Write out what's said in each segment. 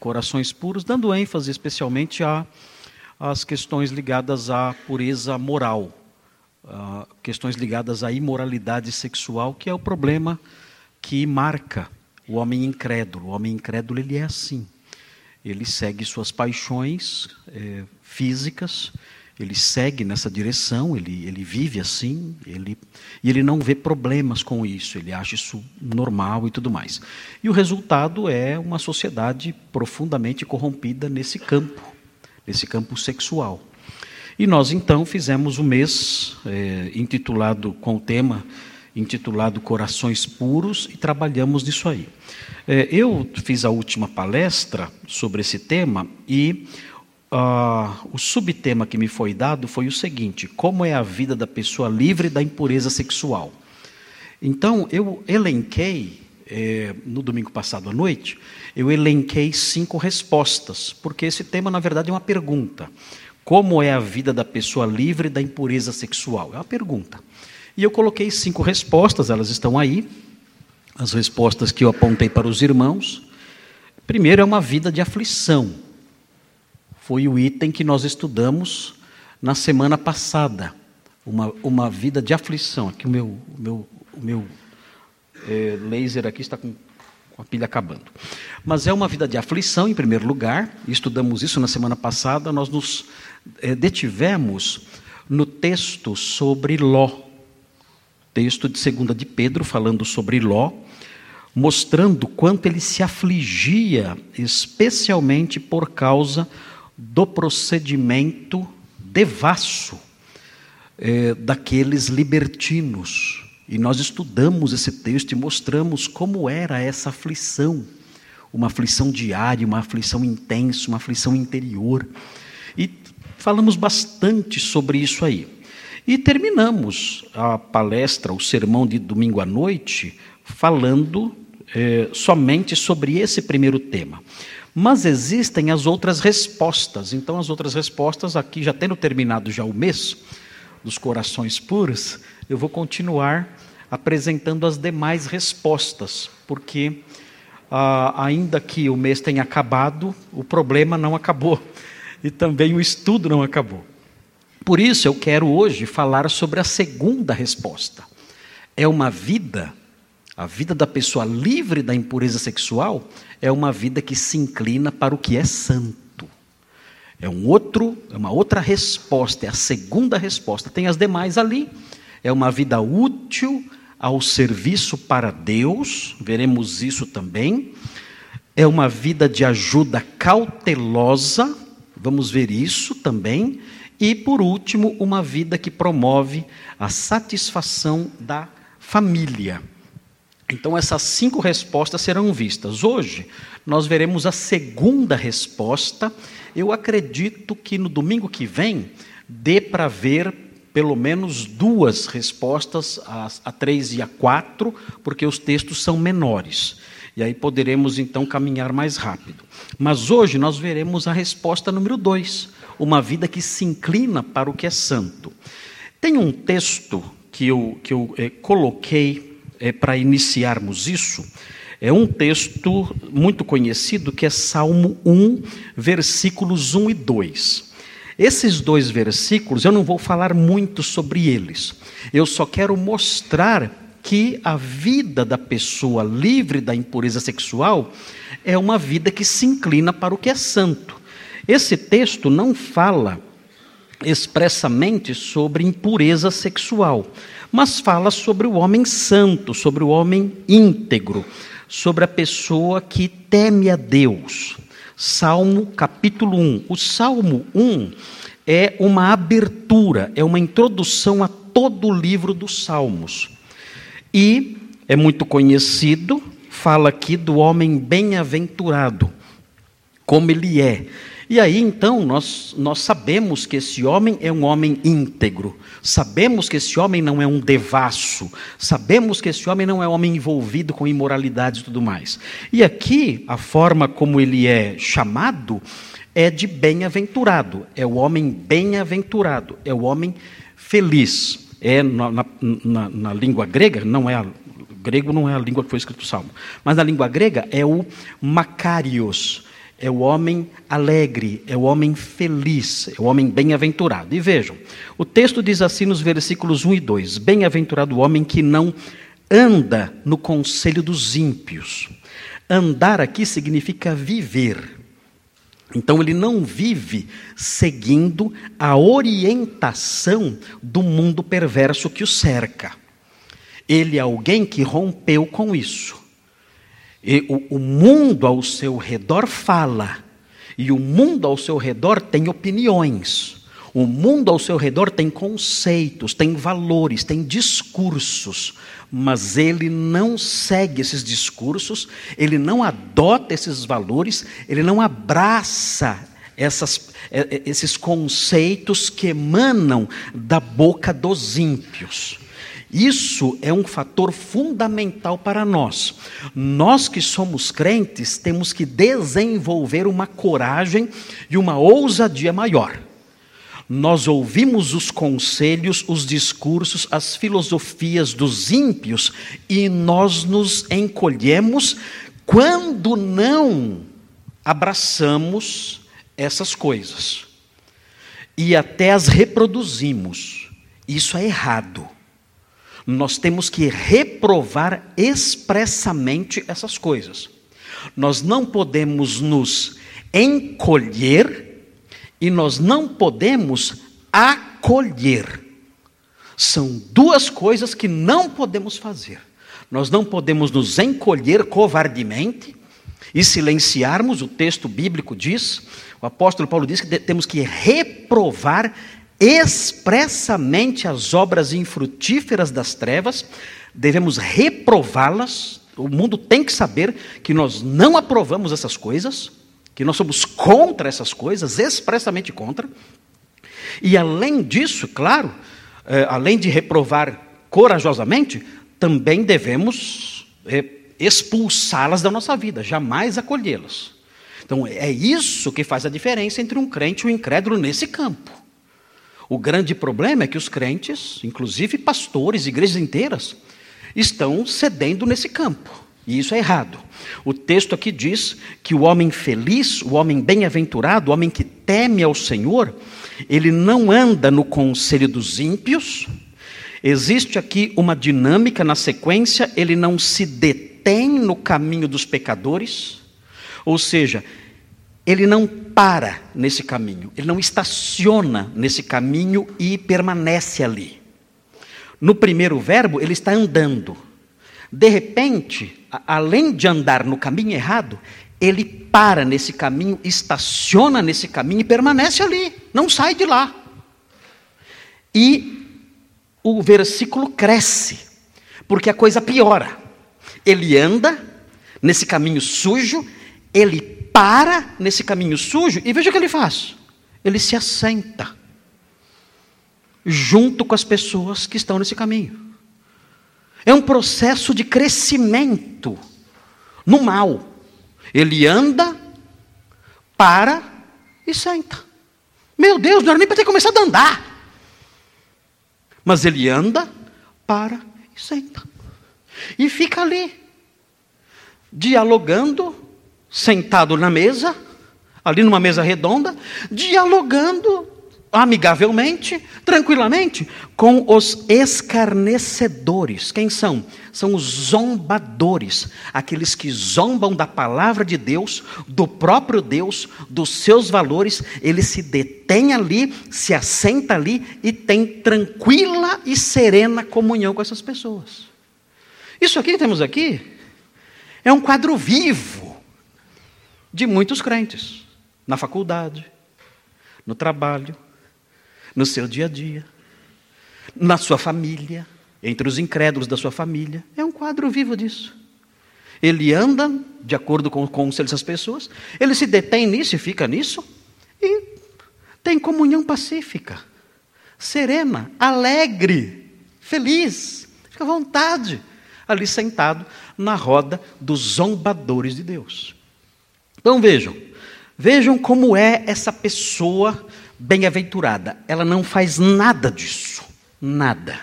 Corações Puros, dando ênfase especialmente às questões ligadas à pureza moral, questões ligadas à imoralidade sexual, que é o problema que marca o homem incrédulo. O homem incrédulo ele é assim. Ele segue suas paixões é, físicas, ele segue nessa direção, ele, ele vive assim, ele, e ele não vê problemas com isso, ele acha isso normal e tudo mais. E o resultado é uma sociedade profundamente corrompida nesse campo, nesse campo sexual. E nós então fizemos o mês é, intitulado com o tema intitulado Corações Puros e trabalhamos nisso aí. É, eu fiz a última palestra sobre esse tema e uh, o subtema que me foi dado foi o seguinte: como é a vida da pessoa livre da impureza sexual? Então eu elenquei é, no domingo passado à noite, eu elenquei cinco respostas, porque esse tema, na verdade, é uma pergunta. Como é a vida da pessoa livre da impureza sexual? É uma pergunta. E eu coloquei cinco respostas, elas estão aí, as respostas que eu apontei para os irmãos. Primeiro é uma vida de aflição. Foi o item que nós estudamos na semana passada. Uma, uma vida de aflição. Aqui o meu, o meu, o meu é, laser aqui está com, com a pilha acabando. Mas é uma vida de aflição, em primeiro lugar. Estudamos isso na semana passada. Nós nos é, detivemos no texto sobre Ló texto de 2 de Pedro falando sobre Ló, mostrando quanto ele se afligia, especialmente por causa do procedimento devasso é, daqueles libertinos. E nós estudamos esse texto e mostramos como era essa aflição, uma aflição diária, uma aflição intensa, uma aflição interior. E falamos bastante sobre isso aí. E terminamos a palestra, o sermão de domingo à noite, falando é, somente sobre esse primeiro tema. Mas existem as outras respostas. Então, as outras respostas, aqui já tendo terminado já o mês dos corações puros, eu vou continuar apresentando as demais respostas, porque ah, ainda que o mês tenha acabado, o problema não acabou e também o estudo não acabou. Por isso eu quero hoje falar sobre a segunda resposta. É uma vida, a vida da pessoa livre da impureza sexual, é uma vida que se inclina para o que é santo. É um outro, é uma outra resposta, é a segunda resposta. Tem as demais ali. É uma vida útil ao serviço para Deus, veremos isso também. É uma vida de ajuda cautelosa, vamos ver isso também e, por último, uma vida que promove a satisfação da família. Então, essas cinco respostas serão vistas. Hoje, nós veremos a segunda resposta. Eu acredito que no domingo que vem dê para ver pelo menos duas respostas, a, três e a quatro, porque os textos são menores. E aí poderemos então caminhar mais rápido. Mas hoje nós veremos a resposta número dois uma vida que se inclina para o que é santo. Tem um texto que eu, que eu é, coloquei é, para iniciarmos isso, é um texto muito conhecido que é Salmo 1, versículos 1 e 2. Esses dois versículos, eu não vou falar muito sobre eles, eu só quero mostrar que a vida da pessoa livre da impureza sexual é uma vida que se inclina para o que é santo. Esse texto não fala expressamente sobre impureza sexual, mas fala sobre o homem santo, sobre o homem íntegro, sobre a pessoa que teme a Deus. Salmo capítulo 1. O Salmo 1 é uma abertura, é uma introdução a todo o livro dos Salmos. E é muito conhecido, fala aqui do homem bem-aventurado, como ele é. E aí então nós, nós sabemos que esse homem é um homem íntegro, sabemos que esse homem não é um devasso, sabemos que esse homem não é um homem envolvido com imoralidade e tudo mais. E aqui a forma como ele é chamado é de bem-aventurado, é o homem bem-aventurado, é o homem feliz. É na, na, na língua grega, não é a, grego não é a língua que foi escrito o salmo, mas na língua grega é o Macarios é o homem alegre, é o homem feliz, é o homem bem-aventurado. E vejam, o texto diz assim nos versículos 1 e 2: Bem-aventurado o homem que não anda no conselho dos ímpios. Andar aqui significa viver. Então ele não vive seguindo a orientação do mundo perverso que o cerca. Ele é alguém que rompeu com isso. E o, o mundo ao seu redor fala, e o mundo ao seu redor tem opiniões. O mundo ao seu redor tem conceitos, tem valores, tem discursos, mas ele não segue esses discursos, ele não adota esses valores, ele não abraça essas, é, é, esses conceitos que emanam da boca dos ímpios. Isso é um fator fundamental para nós. Nós que somos crentes temos que desenvolver uma coragem e uma ousadia maior. Nós ouvimos os conselhos, os discursos, as filosofias dos ímpios e nós nos encolhemos quando não abraçamos essas coisas e até as reproduzimos. Isso é errado nós temos que reprovar expressamente essas coisas. Nós não podemos nos encolher e nós não podemos acolher. São duas coisas que não podemos fazer. Nós não podemos nos encolher covardemente e silenciarmos, o texto bíblico diz, o apóstolo Paulo diz que temos que reprovar expressamente as obras infrutíferas das trevas, devemos reprová-las. O mundo tem que saber que nós não aprovamos essas coisas, que nós somos contra essas coisas, expressamente contra. E além disso, claro, é, além de reprovar corajosamente, também devemos é, expulsá-las da nossa vida, jamais acolhê-las. Então é isso que faz a diferença entre um crente e um incrédulo nesse campo. O grande problema é que os crentes, inclusive pastores, igrejas inteiras, estão cedendo nesse campo. E isso é errado. O texto aqui diz que o homem feliz, o homem bem-aventurado, o homem que teme ao Senhor, ele não anda no conselho dos ímpios. Existe aqui uma dinâmica na sequência, ele não se detém no caminho dos pecadores. Ou seja, ele não para nesse caminho, ele não estaciona nesse caminho e permanece ali. No primeiro verbo, ele está andando. De repente, além de andar no caminho errado, ele para nesse caminho, estaciona nesse caminho e permanece ali, não sai de lá. E o versículo cresce, porque a coisa piora. Ele anda nesse caminho sujo, ele para nesse caminho sujo e veja o que ele faz. Ele se assenta junto com as pessoas que estão nesse caminho. É um processo de crescimento no mal. Ele anda, para e senta. Meu Deus, não era nem para ter começado a andar. Mas ele anda, para e senta. E fica ali, dialogando sentado na mesa, ali numa mesa redonda, dialogando amigavelmente, tranquilamente, com os escarnecedores. Quem são? São os zombadores, aqueles que zombam da palavra de Deus, do próprio Deus, dos seus valores. Ele se detém ali, se assenta ali e tem tranquila e serena comunhão com essas pessoas. Isso aqui que temos aqui é um quadro vivo de muitos crentes, na faculdade, no trabalho, no seu dia a dia, na sua família, entre os incrédulos da sua família. É um quadro vivo disso. Ele anda de acordo com o conselho dessas pessoas, ele se detém nisso e fica nisso, e tem comunhão pacífica, serena, alegre, feliz, fica à vontade, ali sentado na roda dos zombadores de Deus. Então vejam, vejam como é essa pessoa bem-aventurada. Ela não faz nada disso, nada.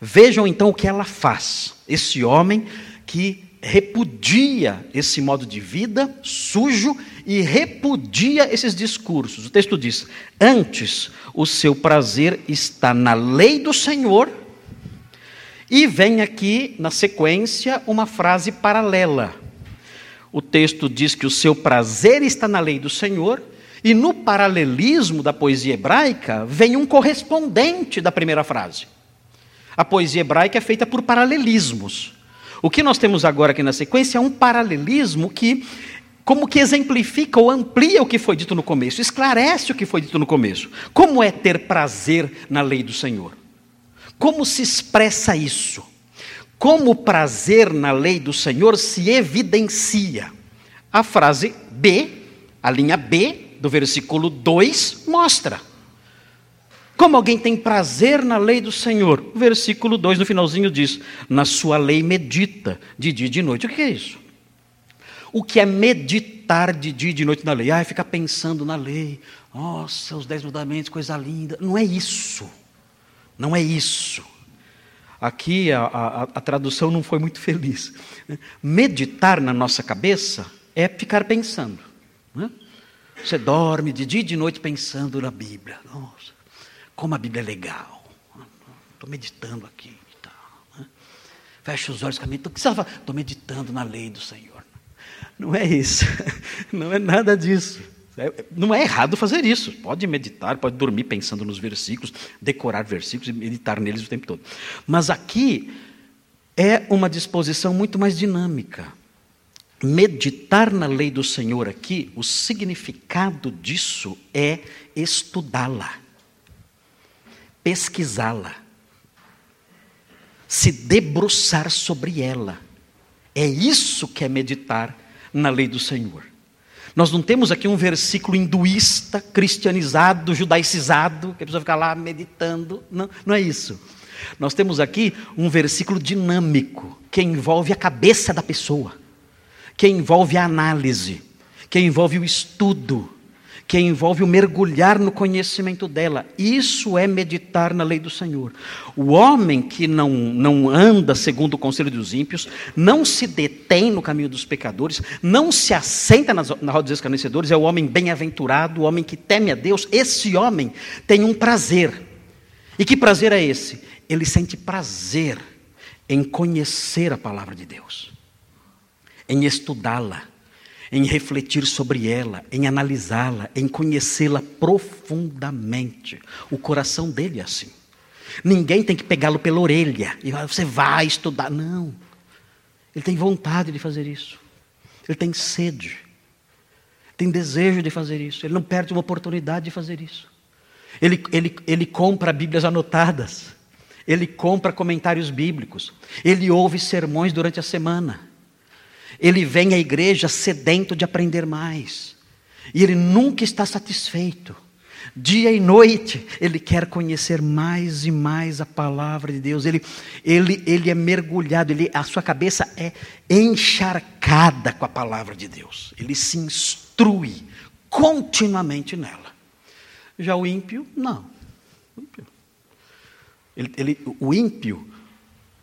Vejam então o que ela faz. Esse homem que repudia esse modo de vida sujo e repudia esses discursos. O texto diz: Antes, o seu prazer está na lei do Senhor. E vem aqui, na sequência, uma frase paralela. O texto diz que o seu prazer está na lei do Senhor, e no paralelismo da poesia hebraica, vem um correspondente da primeira frase. A poesia hebraica é feita por paralelismos. O que nós temos agora aqui na sequência é um paralelismo que como que exemplifica ou amplia o que foi dito no começo, esclarece o que foi dito no começo. Como é ter prazer na lei do Senhor? Como se expressa isso? Como o prazer na lei do Senhor se evidencia? A frase B, a linha B do versículo 2 mostra. Como alguém tem prazer na lei do Senhor? O versículo 2 no finalzinho diz: Na sua lei medita de dia e de noite. O que é isso? O que é meditar de dia e de noite na lei? Ah, é ficar pensando na lei. Nossa, os dez mandamentos, coisa linda. Não é isso. Não é isso. Aqui a, a, a tradução não foi muito feliz. Meditar na nossa cabeça é ficar pensando. Né? Você dorme de dia e de noite pensando na Bíblia. Nossa, como a Bíblia é legal. Estou meditando aqui. Tá, né? Fecha os olhos, caminho. Estou meditando na lei do Senhor. Não é isso. Não é nada disso. É, não é errado fazer isso. Pode meditar, pode dormir pensando nos versículos, decorar versículos e meditar neles o tempo todo. Mas aqui é uma disposição muito mais dinâmica. Meditar na lei do Senhor aqui, o significado disso é estudá-la, pesquisá-la, se debruçar sobre ela. É isso que é meditar na lei do Senhor. Nós não temos aqui um versículo hinduísta, cristianizado, judaicizado, que a pessoa fica lá meditando. Não, não é isso. Nós temos aqui um versículo dinâmico, que envolve a cabeça da pessoa, que envolve a análise, que envolve o estudo, que envolve o mergulhar no conhecimento dela. Isso é meditar na lei do Senhor. O homem que não, não anda segundo o conselho dos ímpios, não se detém no caminho dos pecadores, não se assenta nas, na roda dos escarnecedores, é o homem bem-aventurado, o homem que teme a Deus. Esse homem tem um prazer. E que prazer é esse? Ele sente prazer em conhecer a palavra de Deus, em estudá-la em refletir sobre ela, em analisá-la, em conhecê-la profundamente. O coração dele é assim. Ninguém tem que pegá-lo pela orelha e você vai estudar. Não. Ele tem vontade de fazer isso. Ele tem sede. Tem desejo de fazer isso. Ele não perde uma oportunidade de fazer isso. Ele, ele, ele compra Bíblias anotadas. Ele compra comentários bíblicos. Ele ouve sermões durante a semana. Ele vem à igreja sedento de aprender mais. E ele nunca está satisfeito. Dia e noite, ele quer conhecer mais e mais a palavra de Deus. Ele, ele, ele é mergulhado, ele, a sua cabeça é encharcada com a palavra de Deus. Ele se instrui continuamente nela. Já o ímpio, não. Ele, ele, o ímpio,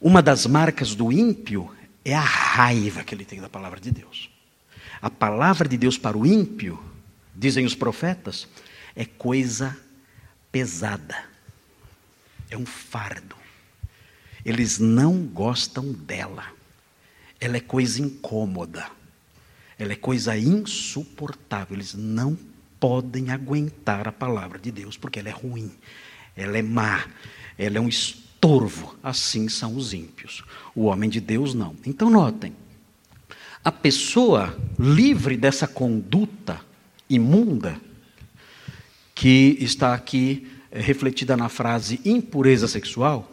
uma das marcas do ímpio é a raiva que ele tem da palavra de Deus. A palavra de Deus para o ímpio, dizem os profetas, é coisa pesada, é um fardo. Eles não gostam dela, ela é coisa incômoda, ela é coisa insuportável. Eles não podem aguentar a palavra de Deus porque ela é ruim, ela é má, ela é um estorvo. Assim são os ímpios. O homem de Deus não. Então, notem: a pessoa livre dessa conduta imunda, que está aqui é, refletida na frase impureza sexual,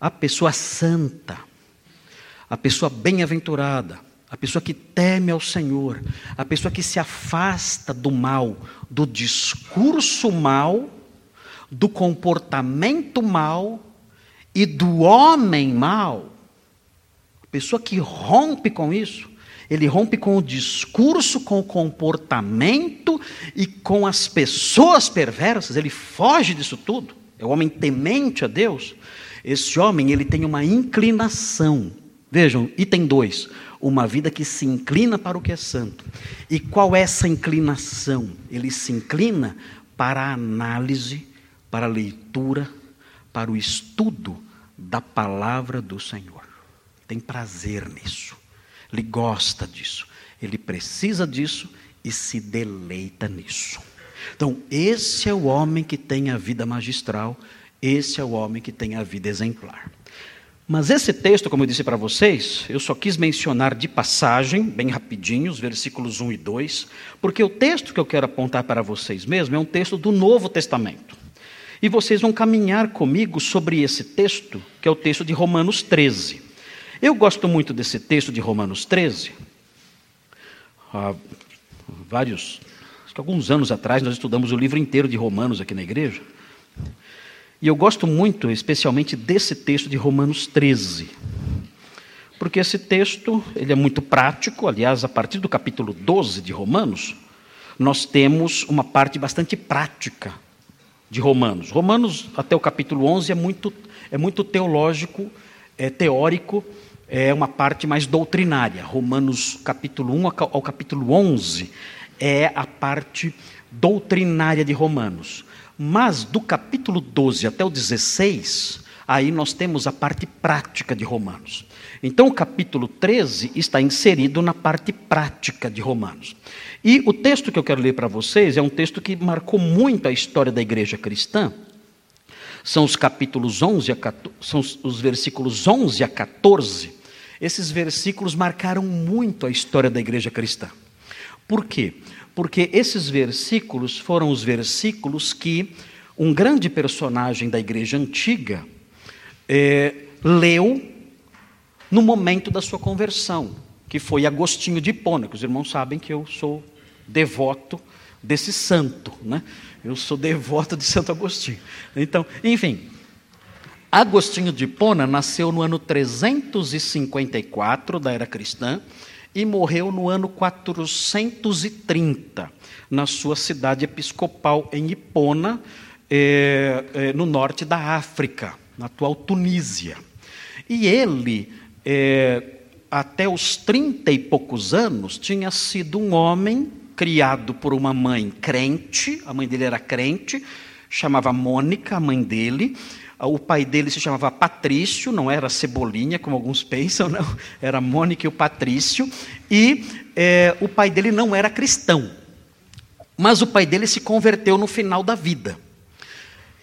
a pessoa santa, a pessoa bem-aventurada, a pessoa que teme ao Senhor, a pessoa que se afasta do mal, do discurso mal, do comportamento mal e do homem mau, a pessoa que rompe com isso, ele rompe com o discurso, com o comportamento e com as pessoas perversas, ele foge disso tudo. É o homem temente a Deus. Esse homem, ele tem uma inclinação Vejam, item 2, uma vida que se inclina para o que é santo. E qual é essa inclinação? Ele se inclina para a análise, para a leitura, para o estudo da palavra do Senhor. Tem prazer nisso. Ele gosta disso. Ele precisa disso e se deleita nisso. Então, esse é o homem que tem a vida magistral, esse é o homem que tem a vida exemplar. Mas esse texto, como eu disse para vocês, eu só quis mencionar de passagem, bem rapidinho, os versículos 1 e 2, porque o texto que eu quero apontar para vocês mesmo é um texto do Novo Testamento. E vocês vão caminhar comigo sobre esse texto, que é o texto de Romanos 13. Eu gosto muito desse texto de Romanos 13. Há vários, alguns anos atrás, nós estudamos o livro inteiro de Romanos aqui na igreja. E eu gosto muito, especialmente, desse texto de Romanos 13. Porque esse texto, ele é muito prático, aliás, a partir do capítulo 12 de Romanos, nós temos uma parte bastante prática de Romanos. Romanos, até o capítulo 11, é muito, é muito teológico, é teórico, é uma parte mais doutrinária. Romanos, capítulo 1 ao capítulo 11, é a parte doutrinária de Romanos. Mas do capítulo 12 até o 16, aí nós temos a parte prática de Romanos. Então o capítulo 13 está inserido na parte prática de Romanos. E o texto que eu quero ler para vocês é um texto que marcou muito a história da igreja cristã. São os capítulos 11 a 14, são os versículos 11 a 14. Esses versículos marcaram muito a história da igreja cristã. Por quê? porque esses versículos foram os versículos que um grande personagem da igreja antiga é, leu no momento da sua conversão, que foi Agostinho de Hipona, que os irmãos sabem que eu sou devoto desse santo, né? Eu sou devoto de Santo Agostinho. Então, enfim, Agostinho de Hipona nasceu no ano 354 da era cristã e morreu no ano 430, na sua cidade episcopal em Hipona, é, é, no norte da África, na atual Tunísia. E ele, é, até os trinta e poucos anos, tinha sido um homem criado por uma mãe crente, a mãe dele era crente, chamava Mônica, a mãe dele, o pai dele se chamava Patrício, não era Cebolinha, como alguns pensam, não. Era Mônica e o Patrício. E é, o pai dele não era cristão. Mas o pai dele se converteu no final da vida.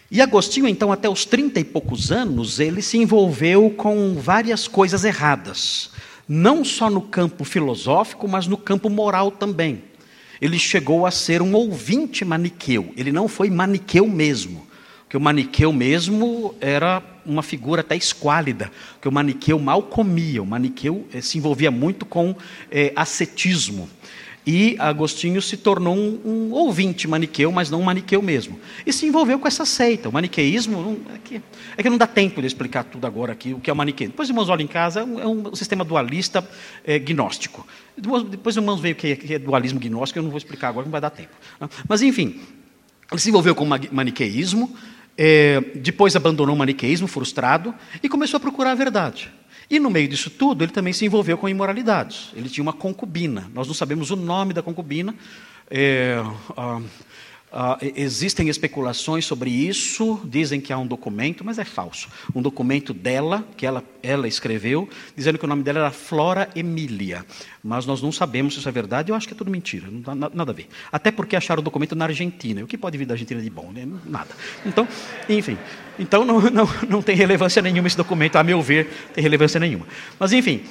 E Agostinho, então, até os trinta e poucos anos, ele se envolveu com várias coisas erradas. Não só no campo filosófico, mas no campo moral também. Ele chegou a ser um ouvinte maniqueu. Ele não foi maniqueu mesmo que o maniqueu mesmo era uma figura até esquálida, que o maniqueu mal comia, o maniqueu eh, se envolvia muito com eh, ascetismo. E Agostinho se tornou um, um, ouvinte maniqueu, mas não um maniqueu mesmo. E se envolveu com essa seita. O maniqueísmo, é, que, é que não dá tempo de explicar tudo agora aqui, o que é o maniqueísmo. Depois os irmãos olham em casa, é um, é um sistema dualista é, gnóstico. Depois os irmãos veem o que é, que é dualismo gnóstico, eu não vou explicar agora, não vai dar tempo. Né? Mas enfim, ele se envolveu com o maniqueísmo, é, depois abandonou o maniqueísmo frustrado e começou a procurar a verdade. E no meio disso tudo, ele também se envolveu com imoralidades. Ele tinha uma concubina. Nós não sabemos o nome da concubina. É, Uh, existem especulações sobre isso, dizem que há um documento, mas é falso. Um documento dela, que ela, ela escreveu, dizendo que o nome dela era Flora Emília. Mas nós não sabemos se isso é verdade, eu acho que é tudo mentira, não dá nada a ver. Até porque acharam o documento na Argentina. O que pode vir da Argentina de bom? Né? Nada. Então, enfim. Então não, não, não tem relevância nenhuma esse documento, a meu ver, tem relevância nenhuma. Mas enfim,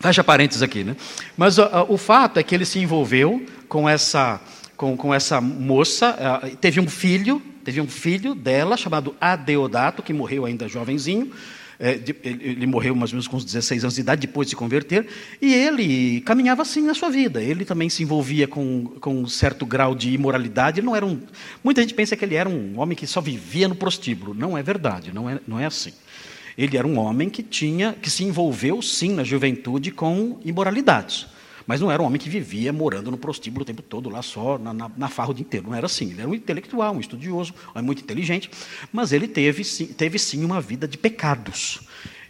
fecha parênteses aqui. Né? Mas uh, o fato é que ele se envolveu com essa com, com essa moça, uh, teve um filho, teve um filho dela chamado Adeodato, que morreu ainda jovenzinho. É, ele, morreu mais ou menos com uns 16 anos de idade, depois de se converter, e ele caminhava assim na sua vida. Ele também se envolvia com, com um certo grau de imoralidade. Ele não era um, muita gente pensa que ele era um homem que só vivia no prostíbulo. Não é verdade, não é, não é assim. Ele era um homem que tinha, que se envolveu sim na juventude com imoralidades. Mas não era um homem que vivia morando no prostíbulo o tempo todo, lá só, na, na, na farra o dia inteiro. Não era assim. Ele era um intelectual, um estudioso, muito inteligente, mas ele teve sim, teve sim uma vida de pecados.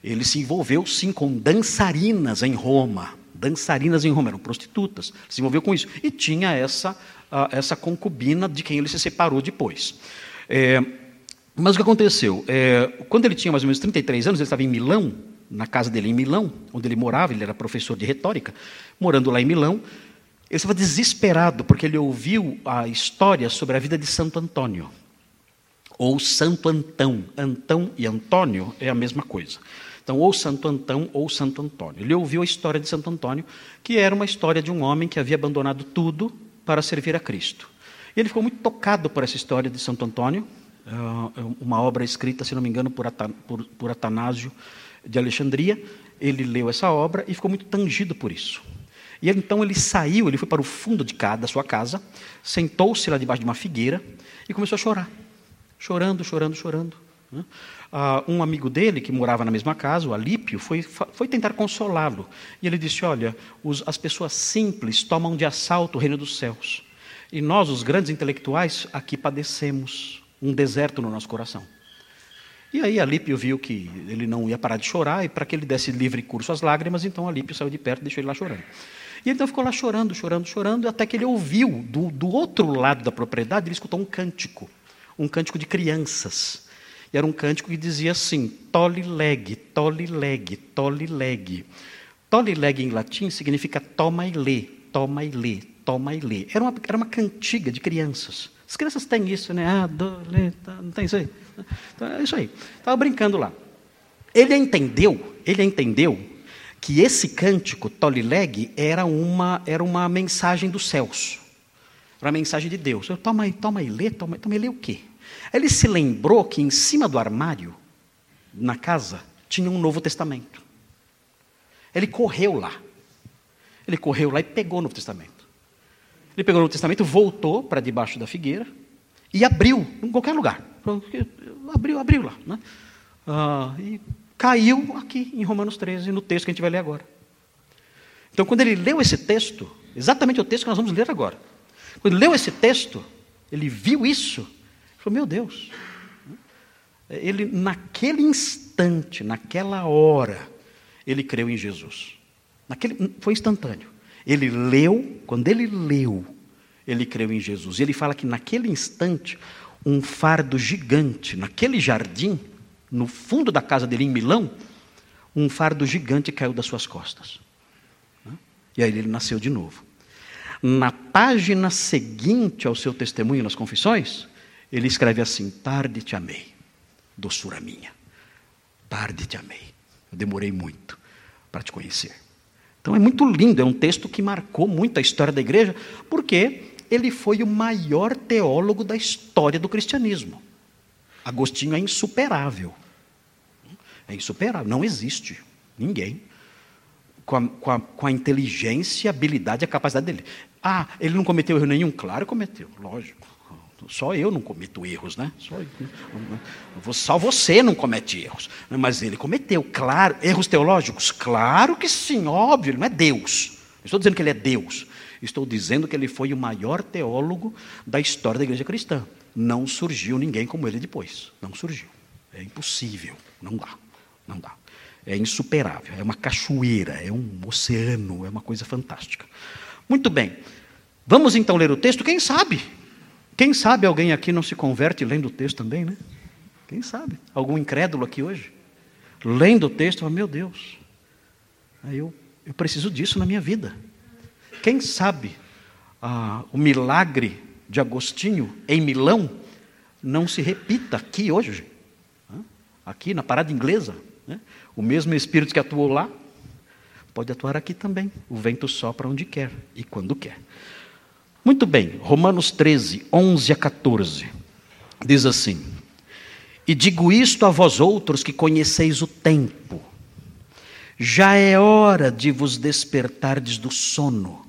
Ele se envolveu sim com dançarinas em Roma. Dançarinas em Roma, eram prostitutas. Se envolveu com isso. E tinha essa, essa concubina de quem ele se separou depois. É, mas o que aconteceu? É, quando ele tinha mais ou menos 33 anos, ele estava em Milão, na casa dele em Milão, onde ele morava, ele era professor de retórica, morando lá em Milão. Ele estava desesperado porque ele ouviu a história sobre a vida de Santo Antônio, ou Santo Antão. Antão e Antônio é a mesma coisa. Então, ou Santo Antão ou Santo Antônio. Ele ouviu a história de Santo Antônio, que era uma história de um homem que havia abandonado tudo para servir a Cristo. E ele ficou muito tocado por essa história de Santo Antônio, ah, uma obra escrita, se não me engano, por, Atanásio de Alexandria. Ele leu essa obra e ficou muito tangido por isso. E então ele saiu, ele foi para o fundo de casa, da sua casa, sentou-se lá debaixo de uma figueira e começou a chorar. Chorando, chorando, chorando. Né? Uh, um amigo dele, que morava na mesma casa, o Alípio, foi, foi tentar consolá-lo. E ele disse: Olha, os, as pessoas simples tomam de assalto o reino dos céus. E nós, os grandes intelectuais, aqui padecemos um deserto no nosso coração. E aí Alípio viu que ele não ia parar de chorar, e para que ele desse livre curso às lágrimas, então Alípio saiu de perto e deixou ele lá chorando. E ele então ficou lá chorando, chorando, chorando, até que ele ouviu, do, do outro lado da propriedade, ele escutou um cântico, um cântico de crianças. E era um cântico que dizia assim: tole leg, tole leg, tole leg. Tole leg em latim significa toma e lê, toma e lê, toma e lê. Era uma, era uma cantiga de crianças. As crianças têm isso, né? Ah, do, lê, tá, não tem isso aí? Então, é isso aí. Estava brincando lá. Ele entendeu, ele entendeu que esse cântico, Tolileg, era uma, era uma mensagem dos céus. Era uma mensagem de Deus. Eu, toma aí, toma aí, lê, toma, toma aí, lê o quê? Ele se lembrou que em cima do armário, na casa, tinha um Novo Testamento. Ele correu lá. Ele correu lá e pegou o Novo Testamento. Ele pegou o Novo Testamento, voltou para debaixo da figueira e abriu em qualquer lugar. Abriu, abriu lá. Né? Ah, e caiu aqui em Romanos 13, no texto que a gente vai ler agora. Então, quando ele leu esse texto, exatamente o texto que nós vamos ler agora, quando ele leu esse texto, ele viu isso, ele falou: Meu Deus. Ele, naquele instante, naquela hora, ele creu em Jesus. Naquele, foi instantâneo. Ele leu, quando ele leu, ele creu em Jesus. Ele fala que naquele instante, um fardo gigante, naquele jardim, no fundo da casa dele em Milão, um fardo gigante caiu das suas costas. E aí ele nasceu de novo. Na página seguinte ao seu testemunho nas confissões, ele escreve assim: Tarde te amei, doçura minha. Tarde te amei. Eu demorei muito para te conhecer. Então é muito lindo, é um texto que marcou muito a história da igreja, porque ele foi o maior teólogo da história do cristianismo. Agostinho é insuperável. É insuperável, não existe ninguém com a, com a, com a inteligência, a habilidade e a capacidade dele. Ah, ele não cometeu erro nenhum? Claro que cometeu, lógico. Só eu não cometo erros, né? Só, só, você não comete erros. Mas ele cometeu, claro. Erros teológicos? Claro que sim, óbvio, ele não é Deus. Não estou dizendo que ele é Deus. Estou dizendo que ele foi o maior teólogo da história da igreja cristã. Não surgiu ninguém como ele depois. Não surgiu. É impossível. Não dá. Não dá. É insuperável, é uma cachoeira, é um oceano, é uma coisa fantástica. Muito bem. Vamos então ler o texto? Quem sabe? Quem sabe alguém aqui não se converte lendo o texto também, né? Quem sabe? Algum incrédulo aqui hoje? Lendo o texto, fala, meu Deus, eu, eu preciso disso na minha vida. Quem sabe ah, o milagre de Agostinho em Milão não se repita aqui hoje, aqui na parada inglesa. Né? O mesmo Espírito que atuou lá pode atuar aqui também. O vento sopra onde quer e quando quer. Muito bem, Romanos 13, 11 a 14. Diz assim: E digo isto a vós outros que conheceis o tempo. Já é hora de vos despertardes do sono,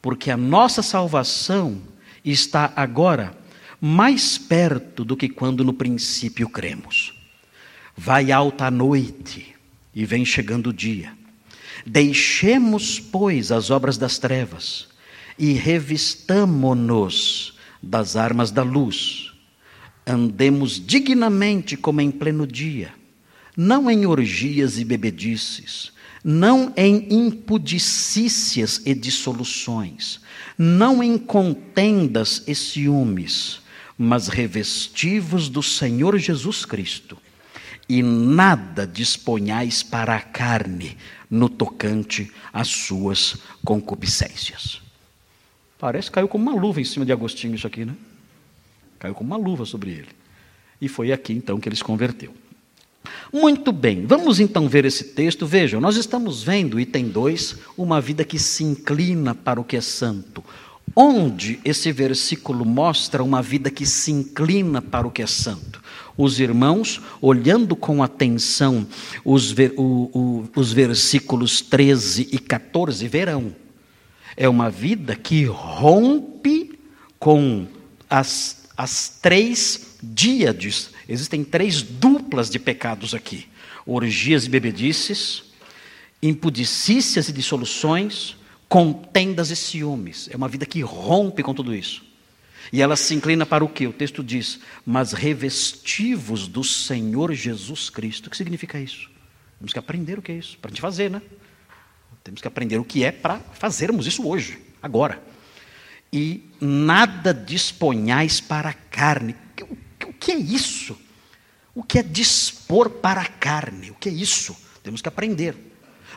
porque a nossa salvação está agora mais perto do que quando no princípio cremos. Vai alta a noite e vem chegando o dia. Deixemos, pois, as obras das trevas e revistamo-nos das armas da luz. Andemos dignamente como em pleno dia, não em orgias e bebedices, não em impudicícias e dissoluções, não em contendas e ciúmes, mas revestivos do Senhor Jesus Cristo, e nada disponhais para a carne no tocante às suas concupiscências. Parece que caiu como uma luva em cima de Agostinho isso aqui, né? Caiu como uma luva sobre ele. E foi aqui então que ele se converteu. Muito bem, vamos então ver esse texto. Vejam, nós estamos vendo, item 2, uma vida que se inclina para o que é santo. Onde esse versículo mostra uma vida que se inclina para o que é santo? Os irmãos, olhando com atenção os, ver, o, o, os versículos 13 e 14, verão. É uma vida que rompe com as, as três díades Existem três duplas de pecados aqui: orgias e bebedices, impudicícias e dissoluções, contendas e ciúmes. É uma vida que rompe com tudo isso. E ela se inclina para o que? O texto diz: Mas revestivos do Senhor Jesus Cristo. O que significa isso? Temos que aprender o que é isso, para a gente fazer, né? Temos que aprender o que é para fazermos isso hoje, agora. E nada disponhais para a carne. O que é isso? O que é dispor para a carne? O que é isso? Temos que aprender.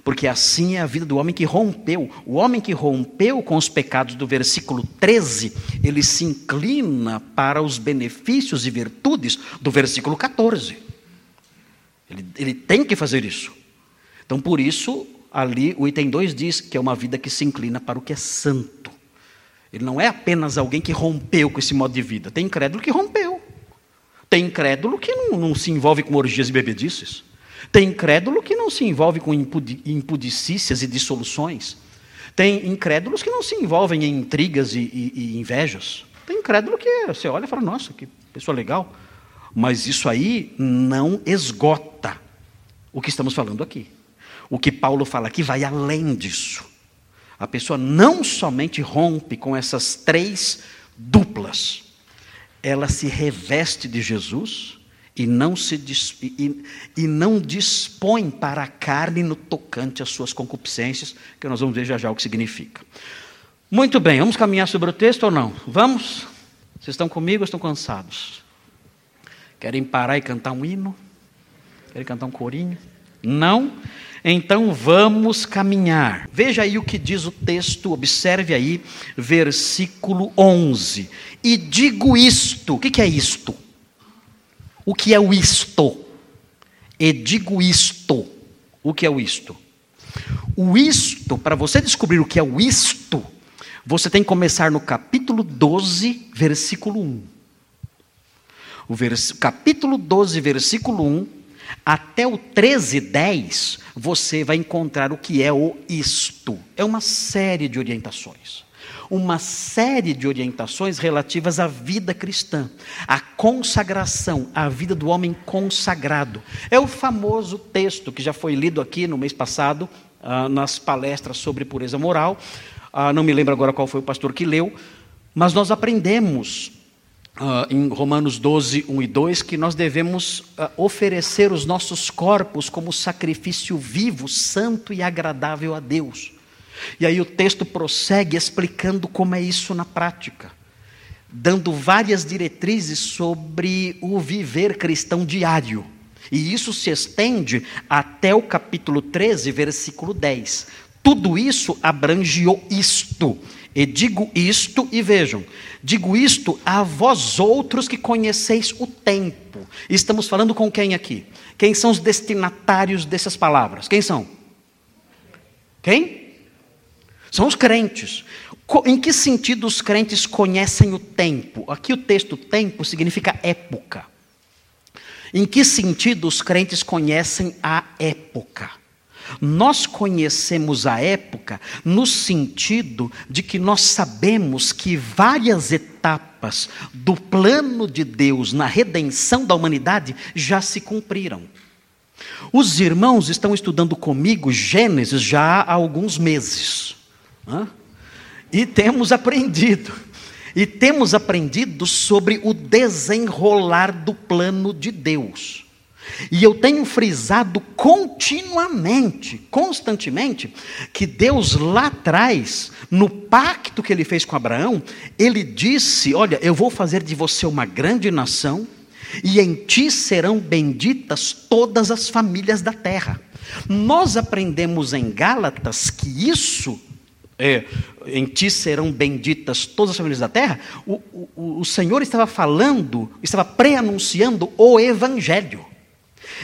Porque assim é a vida do homem que rompeu. O homem que rompeu com os pecados do versículo 13, ele se inclina para os benefícios e virtudes do versículo 14. Ele, ele tem que fazer isso. Então, por isso, ali o item 2 diz que é uma vida que se inclina para o que é santo. Ele não é apenas alguém que rompeu com esse modo de vida. Tem incrédulo que rompeu. Tem incrédulo que não, não se envolve com orgias e bebedices. Tem incrédulo que não se envolve com impudicícias e dissoluções. Tem incrédulos que não se envolvem em intrigas e, e, e invejas. Tem incrédulo que você olha e fala, nossa, que pessoa legal. Mas isso aí não esgota o que estamos falando aqui. O que Paulo fala aqui vai além disso. A pessoa não somente rompe com essas três duplas, ela se reveste de Jesus e não, se e, e não dispõe para a carne no tocante às suas concupiscências, que nós vamos ver já já o que significa. Muito bem, vamos caminhar sobre o texto ou não? Vamos? Vocês estão comigo ou estão cansados? Querem parar e cantar um hino? Querem cantar um corinho? Não? Então vamos caminhar. Veja aí o que diz o texto, observe aí, versículo 11. E digo isto: o que é isto? O que é o isto? E digo isto: o que é o isto? O isto, para você descobrir o que é o isto, você tem que começar no capítulo 12, versículo 1. O vers... capítulo 12, versículo 1 até o 13:10 você vai encontrar o que é o isto. É uma série de orientações. Uma série de orientações relativas à vida cristã, à consagração, à vida do homem consagrado. É o famoso texto que já foi lido aqui no mês passado, ah, nas palestras sobre pureza moral. Ah, não me lembro agora qual foi o pastor que leu, mas nós aprendemos Uh, em Romanos 12, 1 e 2, que nós devemos uh, oferecer os nossos corpos como sacrifício vivo, santo e agradável a Deus. E aí o texto prossegue explicando como é isso na prática, dando várias diretrizes sobre o viver cristão diário. E isso se estende até o capítulo 13, versículo 10. Tudo isso abrange isto. E digo isto, e vejam, digo isto a vós outros que conheceis o tempo. Estamos falando com quem aqui? Quem são os destinatários dessas palavras? Quem são? Quem? São os crentes. Em que sentido os crentes conhecem o tempo? Aqui o texto tempo significa época. Em que sentido os crentes conhecem a época? Nós conhecemos a época no sentido de que nós sabemos que várias etapas do plano de Deus na redenção da humanidade já se cumpriram. Os irmãos estão estudando comigo Gênesis já há alguns meses. E temos aprendido. E temos aprendido sobre o desenrolar do plano de Deus. E eu tenho frisado continuamente, constantemente, que Deus lá atrás, no pacto que ele fez com Abraão, ele disse: Olha, eu vou fazer de você uma grande nação, e em ti serão benditas todas as famílias da terra. Nós aprendemos em Gálatas que isso é, em ti serão benditas todas as famílias da terra, o, o, o Senhor estava falando, estava pré-anunciando o Evangelho.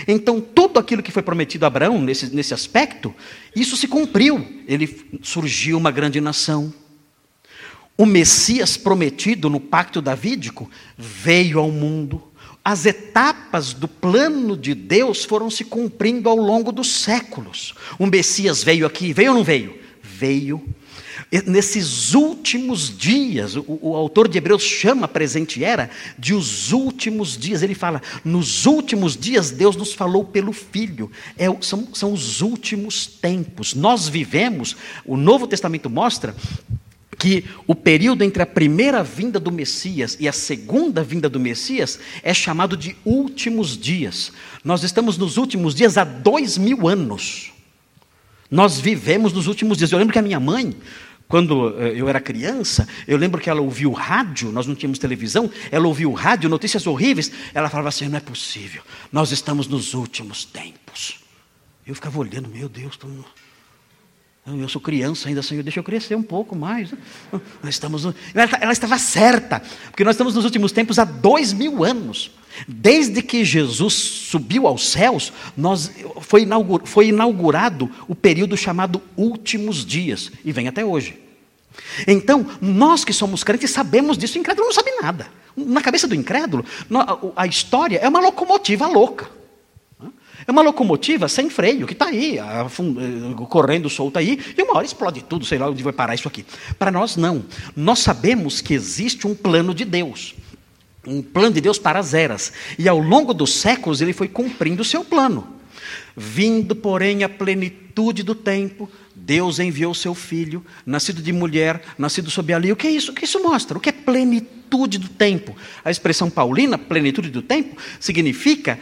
Então, tudo aquilo que foi prometido a Abraão nesse, nesse aspecto, isso se cumpriu. Ele surgiu uma grande nação. O Messias prometido no pacto davídico veio ao mundo. As etapas do plano de Deus foram se cumprindo ao longo dos séculos. O Messias veio aqui, veio ou não veio? Veio Nesses últimos dias, o, o, autor de Hebreus chama a presente era de os últimos dias. Ele fala: nos últimos dias Deus nos falou pelo Filho. É, são, são os últimos tempos. Nós vivemos, o Novo Testamento mostra que o período entre a primeira vinda do Messias e a segunda vinda do Messias é chamado de últimos dias. Nós estamos nos últimos dias há dois mil anos. Nós vivemos nos últimos dias. Eu lembro que a minha mãe, quando eh, eu era criança, eu lembro que ela ouviu rádio, nós não tínhamos televisão, ela ouviu rádio, notícias horríveis, ela falava assim: não é possível, nós estamos nos últimos tempos. Eu ficava olhando, meu Deus, tô... eu sou criança ainda, Senhor, deixa eu crescer um pouco mais. Nós estamos, ela estava certa, porque nós estamos nos últimos tempos há dois mil anos. Desde que Jesus subiu aos céus, nós, foi, inaugurado, foi inaugurado o período chamado últimos dias, e vem até hoje. Então, nós que somos crentes sabemos disso, o incrédulo não sabe nada. Na cabeça do incrédulo, a história é uma locomotiva louca. É uma locomotiva sem freio, que está aí, correndo solta aí, e uma hora explode tudo, sei lá onde vai parar isso aqui. Para nós, não. Nós sabemos que existe um plano de Deus um plano de Deus para as eras. E ao longo dos séculos ele foi cumprindo o seu plano. Vindo, porém, a plenitude do tempo, Deus enviou seu filho, nascido de mulher, nascido sob a lei. O que é isso? O que isso mostra? O que é plenitude do tempo? A expressão paulina, plenitude do tempo, significa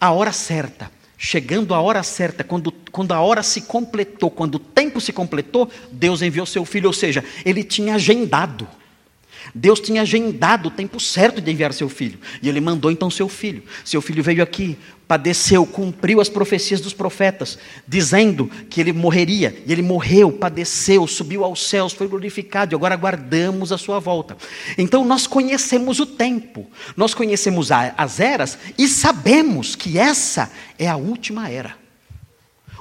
a hora certa. Chegando a hora certa, quando, quando a hora se completou, quando o tempo se completou, Deus enviou seu filho, ou seja, ele tinha agendado. Deus tinha agendado o tempo certo de enviar seu filho. E ele mandou então seu filho. Seu filho veio aqui, padeceu, cumpriu as profecias dos profetas, dizendo que ele morreria. E ele morreu, padeceu, subiu aos céus, foi glorificado. E agora aguardamos a sua volta. Então nós conhecemos o tempo, nós conhecemos as eras e sabemos que essa é a última era.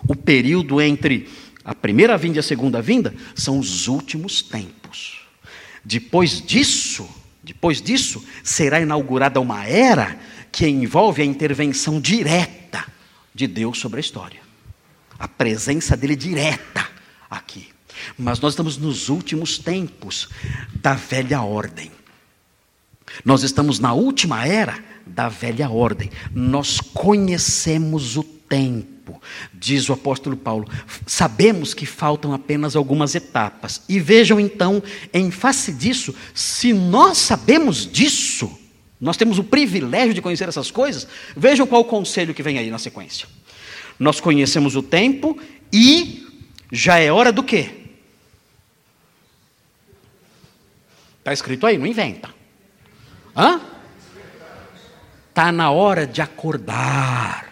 O período entre a primeira vinda e a segunda vinda são os últimos tempos. Depois disso, depois disso, será inaugurada uma era que envolve a intervenção direta de Deus sobre a história. A presença dele direta aqui. Mas nós estamos nos últimos tempos da velha ordem. Nós estamos na última era da velha ordem. Nós conhecemos o tempo tempo, diz o apóstolo Paulo. Sabemos que faltam apenas algumas etapas. E vejam então, em face disso, se nós sabemos disso, nós temos o privilégio de conhecer essas coisas, vejam qual o conselho que vem aí na sequência. Nós conhecemos o tempo e já é hora do quê? Está escrito aí, não inventa. Hã? Está na hora de acordar.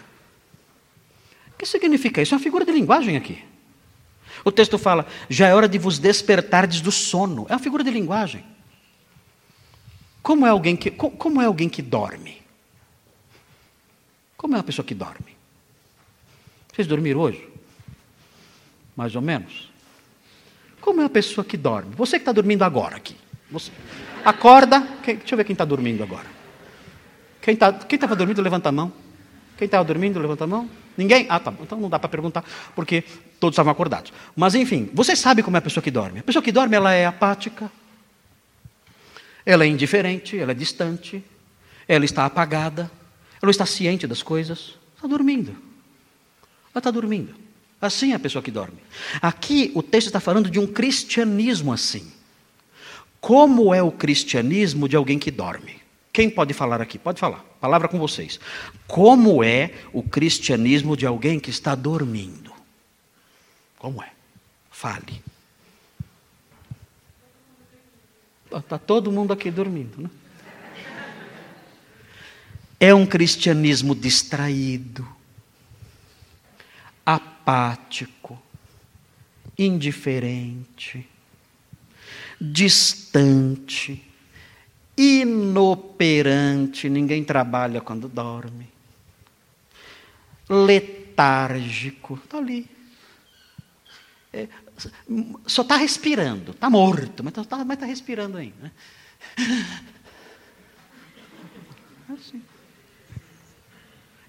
Que significa isso? É uma figura de linguagem aqui. O texto fala: já é hora de vos despertardes do sono. É uma figura de linguagem. Como é alguém que, como é alguém que dorme? Como é uma pessoa que dorme? Vocês dormiram hoje? Mais ou menos? Como é a pessoa que dorme? Você que está dormindo agora aqui. Você acorda. Quem, deixa eu ver quem está dormindo agora. Quem tá, estava dormindo, levanta a mão. Quem estava dormindo, levanta a mão. Ninguém? Ah, tá. Então não dá para perguntar, porque todos estavam acordados. Mas enfim, você sabe como é a pessoa que dorme. A pessoa que dorme, ela é apática, ela é indiferente, ela é distante, ela está apagada, ela está ciente das coisas, está dormindo. Ela está dormindo. Assim é a pessoa que dorme. Aqui o texto está falando de um cristianismo assim. Como é o cristianismo de alguém que dorme? Quem pode falar aqui? Pode falar. Palavra com vocês. Como é o cristianismo de alguém que está dormindo? Como é? Fale. Está todo mundo aqui dormindo, né? É um cristianismo distraído, apático, indiferente, distante, inoperante, ninguém trabalha quando dorme, letárgico, está ali. É, só está respirando, está morto, mas está tá respirando ainda. Né? É assim.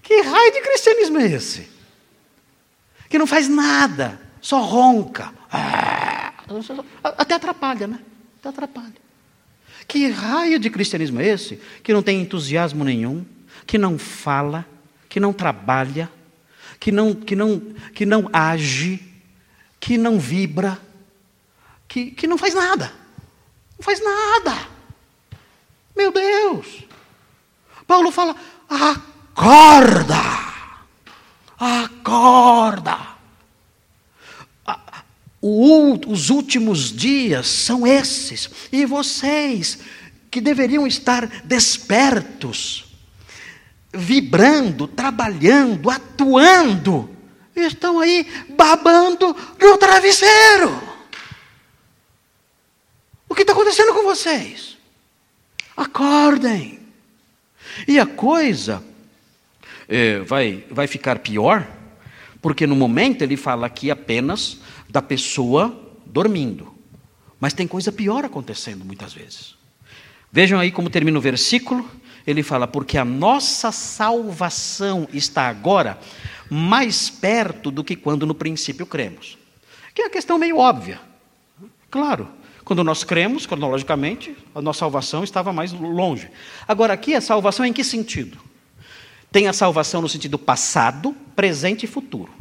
Que raio de cristianismo é esse? Que não faz nada, só ronca. Ah, até atrapalha, né? Até atrapalha. Que raio de cristianismo é esse? Que não tem entusiasmo nenhum, que não fala, que não trabalha, que não, que não, que não age, que não vibra, que, que não faz nada. Não faz nada. Meu Deus! Paulo fala: acorda! Acorda! Os últimos dias são esses, e vocês que deveriam estar despertos, vibrando, trabalhando, atuando, estão aí babando no travesseiro. O que está acontecendo com vocês? Acordem. E a coisa é, vai, vai ficar pior, porque no momento ele fala aqui apenas da pessoa dormindo. Mas tem coisa pior acontecendo muitas vezes. Vejam aí como termina o versículo. Ele fala: Porque a nossa salvação está agora mais perto do que quando no princípio cremos. Que é uma questão meio óbvia. Claro, quando nós cremos, cronologicamente, a nossa salvação estava mais longe. Agora, aqui a salvação em que sentido? Tem a salvação no sentido passado, presente e futuro.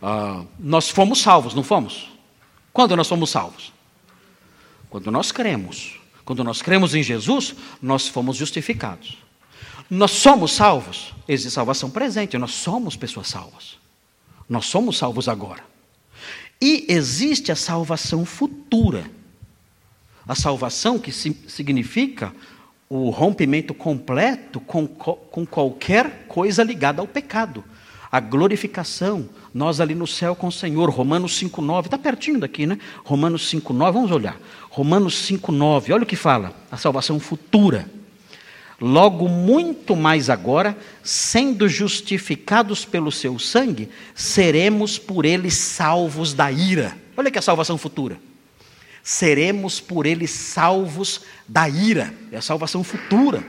Ah, nós fomos salvos, não fomos? Quando nós fomos salvos? Quando nós cremos. Quando nós cremos em Jesus, nós fomos justificados. Nós somos salvos. Existe salvação presente, nós somos pessoas salvas. Nós somos salvos agora. E existe a salvação futura. A salvação que significa o rompimento completo com, com qualquer coisa ligada ao pecado. A glorificação, nós ali no céu com o Senhor. Romanos 5,9, está pertinho daqui, né? Romanos 5,9, vamos olhar. Romanos 5,9, olha o que fala, a salvação futura. Logo, muito mais agora, sendo justificados pelo seu sangue, seremos por ele salvos da ira. Olha que é a salvação futura. Seremos por ele salvos da ira. É a salvação futura.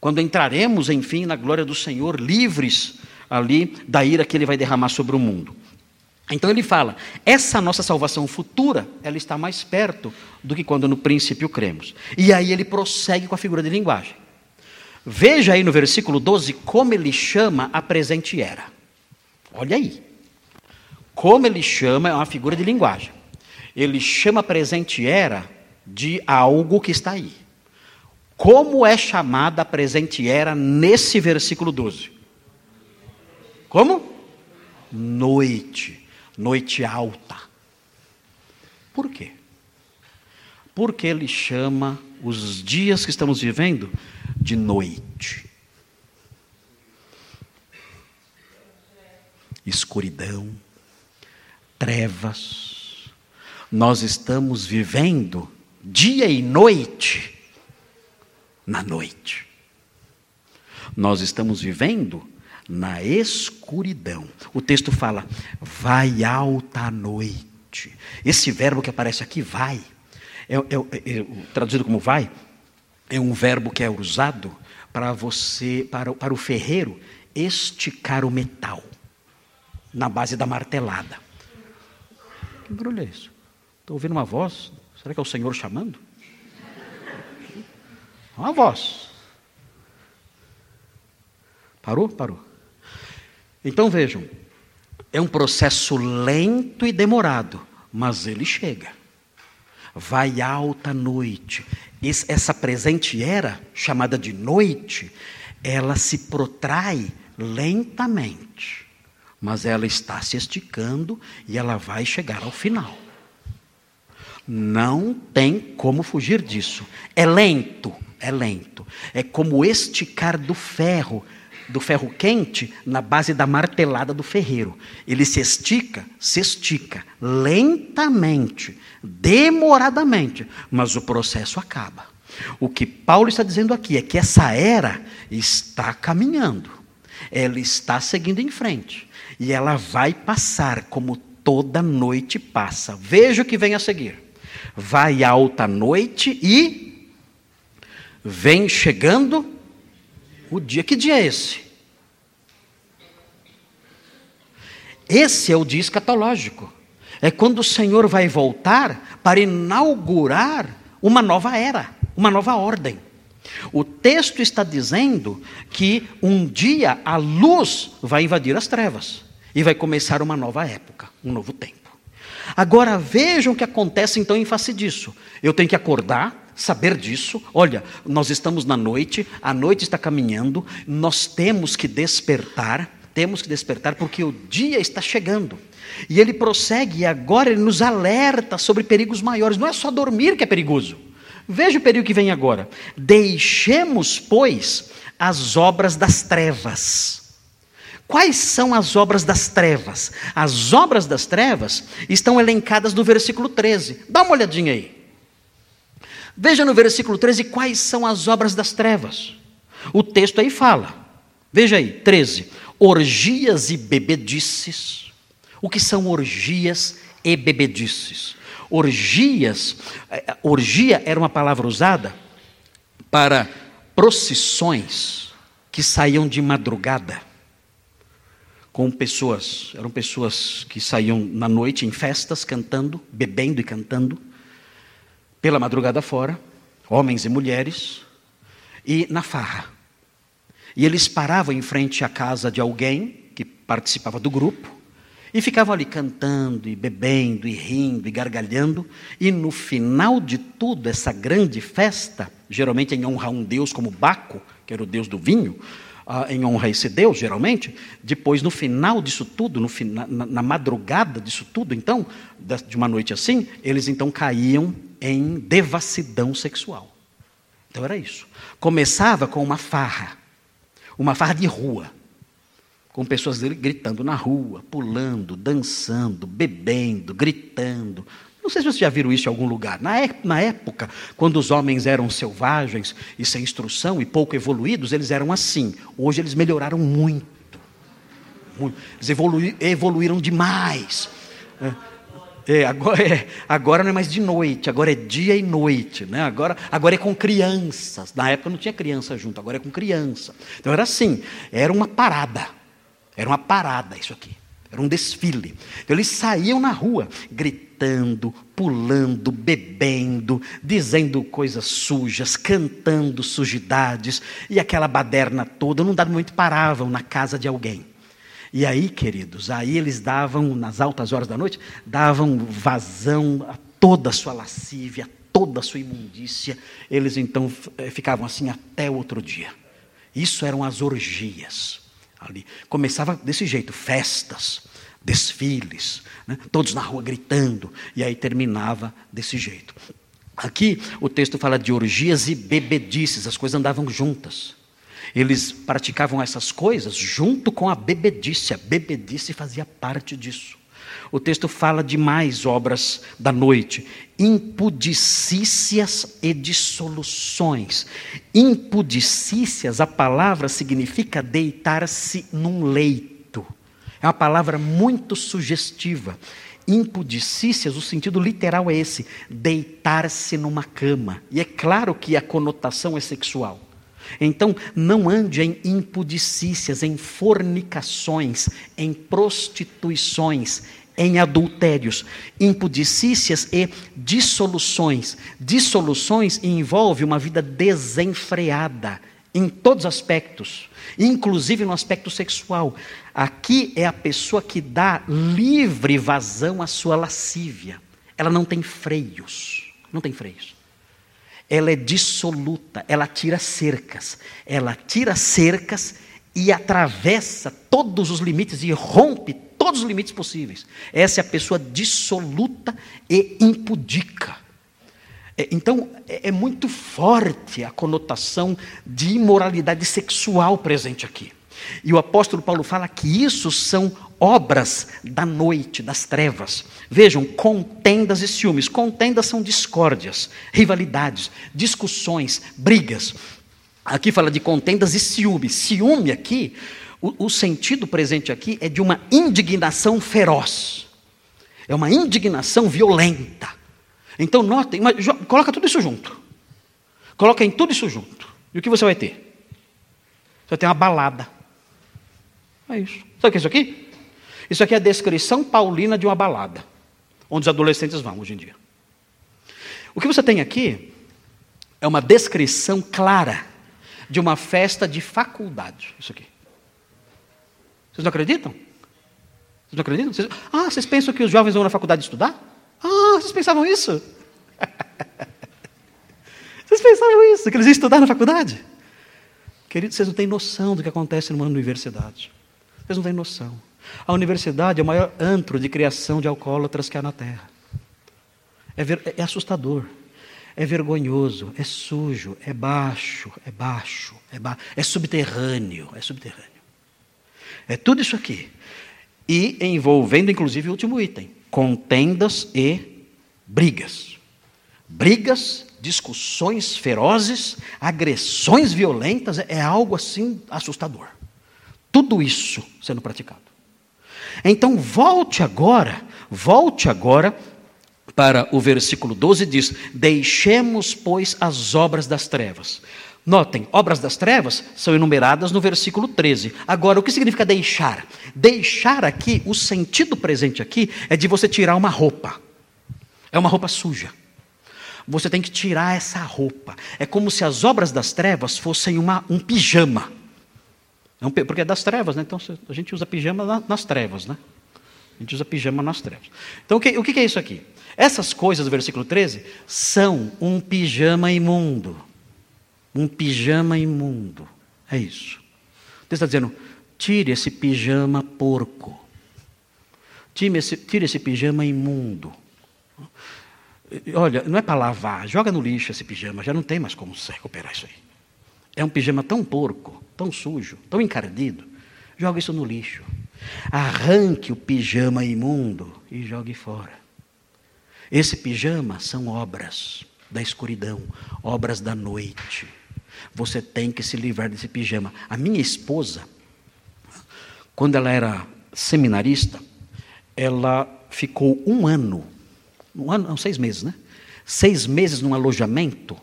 Quando entraremos, enfim, na glória do Senhor, livres ali da ira que ele vai derramar sobre o mundo. Então ele fala: essa nossa salvação futura, ela está mais perto do que quando no princípio cremos. E aí ele prossegue com a figura de linguagem. Veja aí no versículo 12 como ele chama a presente era. Olha aí. Como ele chama é uma figura de linguagem. Ele chama a presente era de algo que está aí. Como é chamada a presente era nesse versículo 12? Como? Noite noite alta. Por quê? Porque ele chama os dias que estamos vivendo de noite. Escuridão, trevas. Nós estamos vivendo dia e noite na noite. Nós estamos vivendo na escuridão. O texto fala, vai alta noite. Esse verbo que aparece aqui, vai, é, é, é, traduzido como vai, é um verbo que é usado para você, para, para o ferreiro, esticar o metal na base da martelada. Que barulho é isso? Estou ouvindo uma voz. Será que é o Senhor chamando? Uma voz. Parou? Parou. Então vejam, é um processo lento e demorado, mas ele chega. vai alta noite. Essa presente era, chamada de noite, ela se protrai lentamente, mas ela está se esticando e ela vai chegar ao final. Não tem como fugir disso. É lento, é lento. É como esticar do ferro, do ferro quente, na base da martelada do ferreiro. Ele se estica, se estica, lentamente, demoradamente, mas o processo acaba. O que Paulo está dizendo aqui é que essa era está caminhando, ela está seguindo em frente, e ela vai passar como toda noite passa. Veja o que vem a seguir vai alta noite e vem chegando o dia. Que dia é esse? Esse é o dia escatológico. É quando o Senhor vai voltar para inaugurar uma nova era, uma nova ordem. O texto está dizendo que um dia a luz vai invadir as trevas e vai começar uma nova época, um novo tempo. Agora vejam o que acontece então em face disso. Eu tenho que acordar, saber disso. Olha, nós estamos na noite, a noite está caminhando, nós temos que despertar, temos que despertar porque o dia está chegando. E ele prossegue e agora ele nos alerta sobre perigos maiores. Não é só dormir que é perigoso. Veja o perigo que vem agora. Deixemos, pois, as obras das trevas Quais são as obras das trevas? As obras das trevas estão elencadas no versículo 13. Dá uma olhadinha aí. Veja no versículo 13 quais são as obras das trevas. O texto aí fala. Veja aí, 13. Orgias e bebedices. O que são orgias e bebedices? Orgias, eh, orgia era uma palavra usada para procissões que saíam de madrugada com pessoas, eram pessoas que saíam na noite em festas cantando, bebendo e cantando, pela madrugada fora, homens e mulheres, e na farra. E eles paravam em frente à casa de alguém que participava do grupo, e ficavam ali cantando, e bebendo, e rindo, e gargalhando, e no final de tudo, essa grande festa, geralmente em honra a um deus como Baco, que era o deus do vinho, em honra a esse Deus, geralmente, depois, no final disso tudo, no, na, na madrugada disso tudo, então, de uma noite assim, eles então caíam em devassidão sexual. Então era isso. Começava com uma farra, uma farra de rua, com pessoas gritando na rua, pulando, dançando, bebendo, gritando, não sei se vocês já viram isso em algum lugar. Na, época, quando os homens eram selvagens e sem instrução e pouco evoluídos, eles eram assim. Hoje eles melhoraram muito. Eles evolu evoluíram demais. É, é, agora, é, agora não é mais de noite, agora é dia e noite. Né? Agora, agora é com crianças. Na época não tinha criança junto, agora é com criança. Então era assim, era uma parada. Era uma parada isso aqui. Era um desfile. Então eles saíam na rua gritando, pulando, bebendo, dizendo coisas sujas, cantando sujidades, e aquela baderna toda, num dado momento paravam na casa de alguém. E aí, queridos, aí eles davam, nas altas horas da noite, davam vazão a toda a sua lascívia, toda a sua imundícia. Eles então eh, ficavam assim até o outro dia. Isso eram as orgias ali. Começava desse jeito, festas, desfiles, né? todos na rua gritando, e aí terminava desse jeito. Aqui o texto fala de orgias e bebedices, as coisas andavam juntas. Eles praticavam essas coisas junto com a bebedice, a bebedice fazia parte disso. O texto fala de mais obras da noite, impudicícias e dissoluções. Impudicícias, a palavra significa deitar-se num leito. É uma palavra muito sugestiva. Impudicícias, o sentido literal é esse: deitar-se numa cama. E é claro que a conotação é sexual. Então, não ande em impudicícias, em fornicações, em prostituições, em adultérios, impudicícias e dissoluções. Dissoluções envolve uma vida desenfreada em todos os aspectos, inclusive no aspecto sexual. Aqui é a pessoa que dá livre vazão à sua lascívia. Ela não tem freios. não tem freios. Ela é dissoluta, ela tira cercas, ela tira cercas e atravessa todos os limites e rompe todos os limites possíveis. Essa é a pessoa dissoluta e impudica. É, então, é, é muito forte a conotação de imoralidade sexual presente aqui. E o apóstolo Paulo fala que isso são obras da noite, das trevas. Vejam, contendas e ciúmes. Contendas são discórdias, rivalidades, discussões, brigas. Aqui fala de contendas e ciúmes. Ciúme aqui, o, o sentido presente aqui é de uma indignação feroz. É uma indignação violenta. Então, notem, coloca tudo isso junto. Coloca em tudo isso junto. E o que você vai ter? Você vai ter uma balada. É isso. Sabe o que é isso aqui? Isso aqui é a descrição paulina de uma balada, onde os adolescentes vão hoje em dia. O que você tem aqui é uma descrição clara de uma festa de faculdade. Isso aqui. Vocês não acreditam? Vocês não acreditam? Vocês... Ah, vocês pensam que os jovens vão na faculdade estudar? Ah, vocês pensavam isso? vocês pensavam isso? Que eles iam estudar na faculdade? Queridos, vocês não têm noção do que acontece numa universidade. Vocês não têm noção. A universidade é o maior antro de criação de alcoólatras que há na Terra. É, ver, é assustador, é vergonhoso, é sujo, é baixo, é baixo, é, ba é subterrâneo, é subterrâneo. É tudo isso aqui. E envolvendo, inclusive, o último item: contendas e brigas. Brigas, discussões ferozes, agressões violentas, é algo assim assustador. Tudo isso sendo praticado. Então, volte agora, volte agora para o versículo 12 diz: Deixemos, pois, as obras das trevas. Notem, obras das trevas são enumeradas no versículo 13. Agora, o que significa deixar? Deixar aqui, o sentido presente aqui é de você tirar uma roupa. É uma roupa suja. Você tem que tirar essa roupa. É como se as obras das trevas fossem uma, um pijama. Porque é das trevas, né? Então a gente usa pijama nas trevas, né? A gente usa pijama nas trevas. Então o que, o que é isso aqui? Essas coisas do versículo 13 são um pijama imundo. Um pijama imundo. É isso. Deus está dizendo: tire esse pijama porco. Tire esse, tire esse pijama imundo. Olha, não é para lavar, joga no lixo esse pijama, já não tem mais como se recuperar isso aí. É um pijama tão porco, tão sujo, tão encardido. Joga isso no lixo. Arranque o pijama imundo e jogue fora. Esse pijama são obras da escuridão, obras da noite. Você tem que se livrar desse pijama. A minha esposa, quando ela era seminarista, ela ficou um ano, um ano, não, seis meses, né? Seis meses num alojamento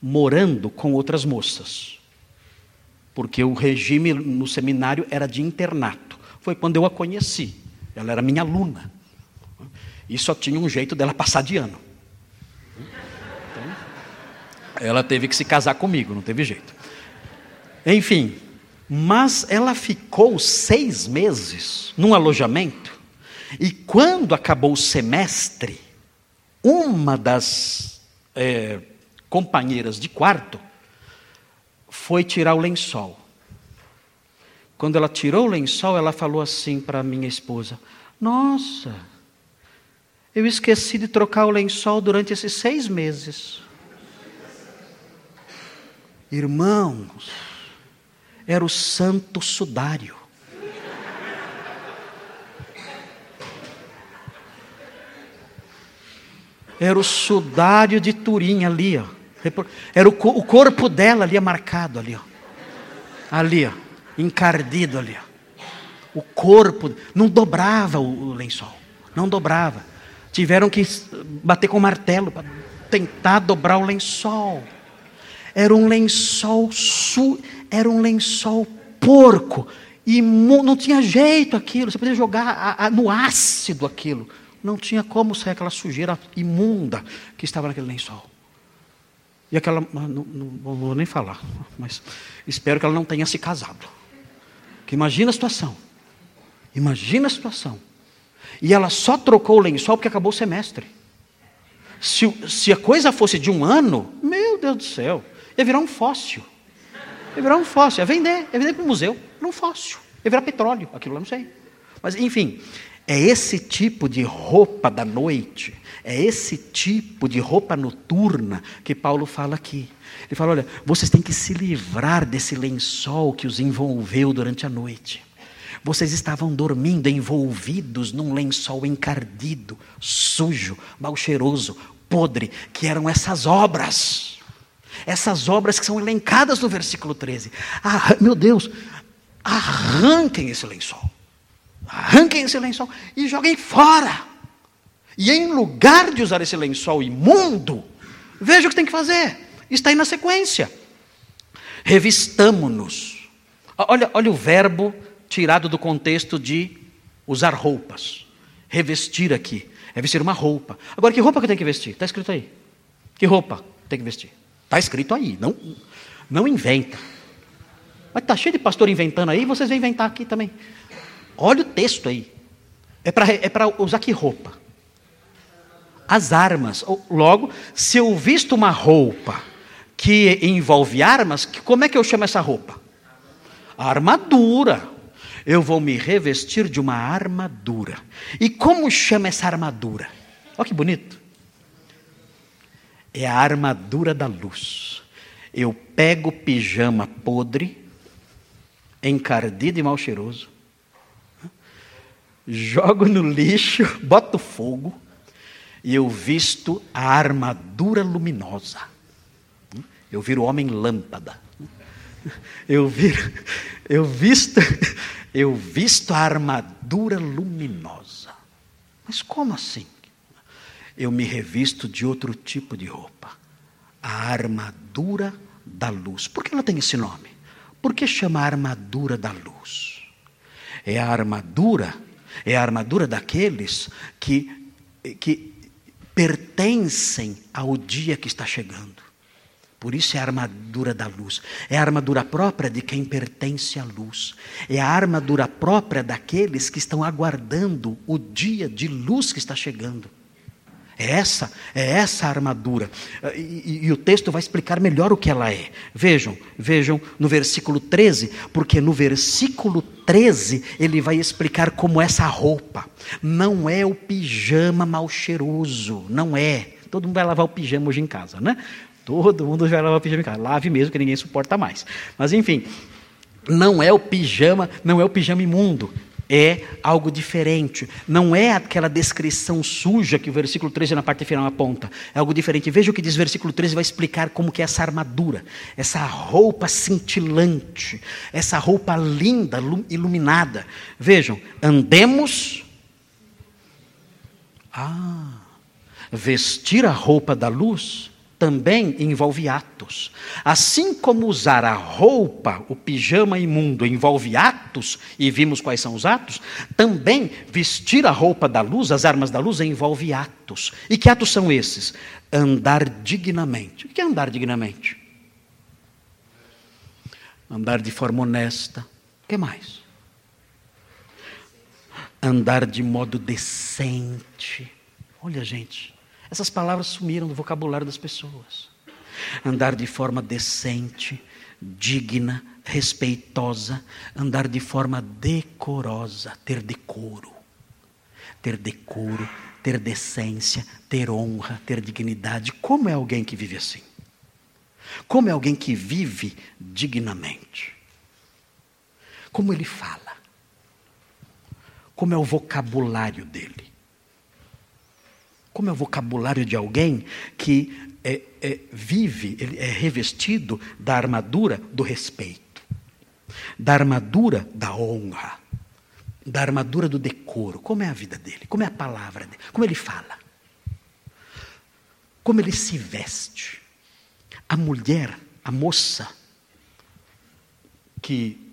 morando com outras moças. Porque o regime no seminário era de internato. Foi quando eu a conheci. Ela era minha aluna. E só tinha um jeito dela passar de ano. Ela teve que se casar comigo, não teve jeito. Enfim, mas ela ficou seis meses num alojamento. E quando acabou o semestre, uma das é, companheiras de quarto, foi tirar o lençol. Quando ela tirou o lençol, ela falou assim para minha esposa: Nossa, eu esqueci de trocar o lençol durante esses seis meses. Irmãos, era o santo sudário. Era o sudário de Turim ali, ó. Era o, o corpo dela ali marcado ali, ó. Ali, ó. Encardido ali, ó. O corpo não dobrava o, o lençol, não dobrava. Tiveram que bater com martelo para tentar dobrar o lençol. Era um lençol su, era um lençol porco e não tinha jeito aquilo. Você podia jogar a, a, no ácido aquilo. Não tinha como sair aquela sujeira imunda que estava naquele lençol. E aquela. Não, não, não, vou nem falar, mas espero que ela não tenha se casado. Que imagina a situação. Imagina a situação. E ela só trocou o lençol porque acabou o semestre. Se, se a coisa fosse de um ano, meu Deus do céu, ia virar um fóssil. Ia virar um fóssil, ia vender, ia vender para o museu, era um fóssil. Ia virar petróleo, aquilo lá não sei. Mas, enfim, é esse tipo de roupa da noite, é esse tipo de roupa noturna que Paulo fala aqui. Ele fala: olha, vocês têm que se livrar desse lençol que os envolveu durante a noite. Vocês estavam dormindo envolvidos num lençol encardido, sujo, mal cheiroso, podre, que eram essas obras. Essas obras que são elencadas no versículo 13. Ah, meu Deus, arranquem esse lençol. Arranquem esse lençol e joguem fora. E em lugar de usar esse lençol imundo, veja o que tem que fazer. Está aí na sequência. Revistamo-nos. Olha, olha o verbo tirado do contexto de usar roupas. Revestir aqui. É vestir uma roupa. Agora, que roupa que tem que vestir? Está escrito aí. Que roupa tem que vestir? Está escrito aí. Não, não inventa. Mas está cheio de pastor inventando aí, vocês vêm inventar aqui também. Olha o texto aí. É para é usar que roupa? As armas. Logo, se eu visto uma roupa que envolve armas, como é que eu chamo essa roupa? Armadura. Eu vou me revestir de uma armadura. E como chama essa armadura? Olha que bonito. É a armadura da luz. Eu pego pijama podre, encardido e mal cheiroso, jogo no lixo, boto fogo, e eu visto a armadura luminosa. Eu viro homem lâmpada. Eu viro, eu visto, eu visto a armadura luminosa. Mas como assim? Eu me revisto de outro tipo de roupa. A armadura da luz. Por que ela tem esse nome? Por que chama armadura da luz? É a armadura, é a armadura daqueles que, que pertencem ao dia que está chegando. Por isso é a armadura da luz. É a armadura própria de quem pertence à luz. É a armadura própria daqueles que estão aguardando o dia de luz que está chegando. É essa, é essa a armadura. E, e, e, o texto vai explicar melhor o que ela é. Vejam, vejam no versículo 13, porque no versículo 13 ele vai explicar como essa roupa não é o pijama mal cheiroso, não é. Todo mundo vai lavar o pijama hoje em casa, né? Todo mundo vai lavar o pijama em casa. Lave mesmo que ninguém suporta mais. Mas enfim, não é o pijama, não é o pijama imundo é algo diferente. Não é aquela descrição suja que o versículo 13 na parte final aponta. É algo diferente. Veja o que diz o versículo 13, vai explicar como que é essa armadura, essa roupa cintilante, essa roupa linda, iluminada. Vejam, andemos. Ah, vestir a roupa da luz também envolve atos. Assim como usar a roupa, o pijama imundo, envolve atos, e vimos quais são os atos, também vestir a roupa da luz, as armas da luz, envolve atos. E que atos são esses? Andar dignamente. O que é andar dignamente? Andar de forma honesta. O que mais? Andar de modo decente. Olha, gente. Essas palavras sumiram do vocabulário das pessoas. Andar de forma decente, digna, respeitosa, andar de forma decorosa, ter decoro. Ter decoro, ter decência, ter honra, ter dignidade. Como é alguém que vive assim? Como é alguém que vive dignamente? Como ele fala? Como é o vocabulário dele? Como é o vocabulário de alguém que é, é, vive, ele é revestido da armadura do respeito, da armadura da honra, da armadura do decoro. Como é a vida dele? Como é a palavra dele? Como ele fala? Como ele se veste? A mulher, a moça que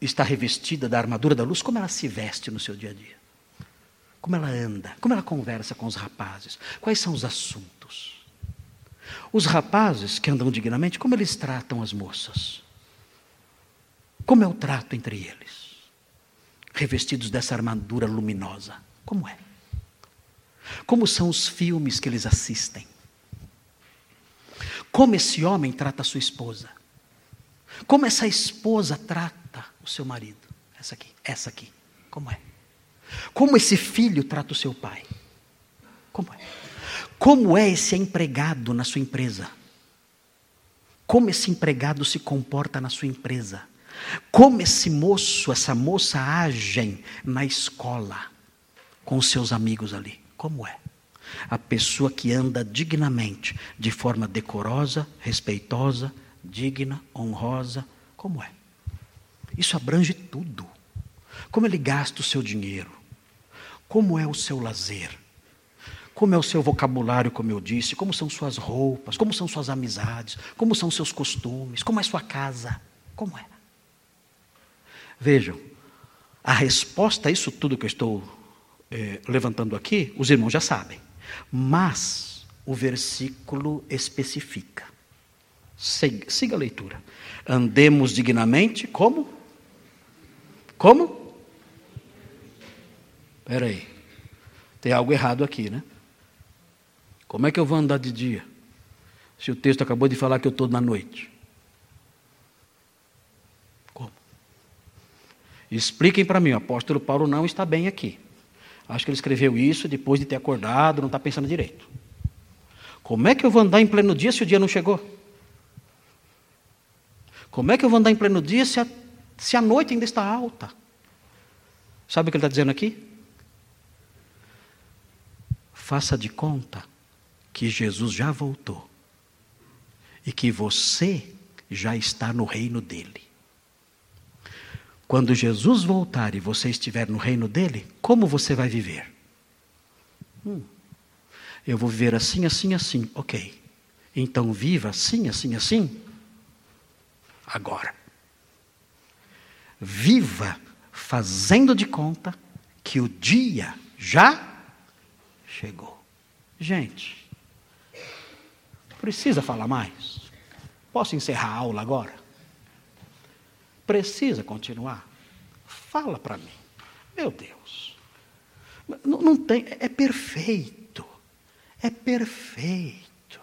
está revestida da armadura da luz, como ela se veste no seu dia a dia? Como ela anda? Como ela conversa com os rapazes? Quais são os assuntos? Os rapazes que andam dignamente, como eles tratam as moças? Como é o trato entre eles? Revestidos dessa armadura luminosa. Como é? Como são os filmes que eles assistem? Como esse homem trata a sua esposa? Como essa esposa trata o seu marido? Essa aqui, essa aqui. Como é? Como esse filho trata o seu pai? Como é? Como é esse empregado na sua empresa? Como esse empregado se comporta na sua empresa? Como esse moço, essa moça agem na escola com os seus amigos ali? Como é? A pessoa que anda dignamente, de forma decorosa, respeitosa, digna, honrosa, como é? Isso abrange tudo. Como ele gasta o seu dinheiro? Como é o seu lazer? Como é o seu vocabulário, como eu disse? Como são suas roupas? Como são suas amizades? Como são seus costumes? Como é sua casa? Como é? Vejam, a resposta a isso tudo que eu estou é, levantando aqui, os irmãos já sabem. Mas o versículo especifica. Siga, siga a leitura. Andemos dignamente, como? Como? Espera aí. Tem algo errado aqui, né? Como é que eu vou andar de dia? Se o texto acabou de falar que eu estou na noite. Como? Expliquem para mim, o apóstolo Paulo não está bem aqui. Acho que ele escreveu isso depois de ter acordado, não está pensando direito. Como é que eu vou andar em pleno dia se o dia não chegou? Como é que eu vou andar em pleno dia se a, se a noite ainda está alta? Sabe o que ele está dizendo aqui? Faça de conta que Jesus já voltou e que você já está no reino dele. Quando Jesus voltar e você estiver no reino dele, como você vai viver? Hum, eu vou viver assim, assim, assim. Ok. Então viva assim, assim, assim. Agora. Viva fazendo de conta que o dia já chegou. Gente, Precisa falar mais? Posso encerrar a aula agora? Precisa continuar? Fala para mim. Meu Deus. Não, não tem, é perfeito. É perfeito.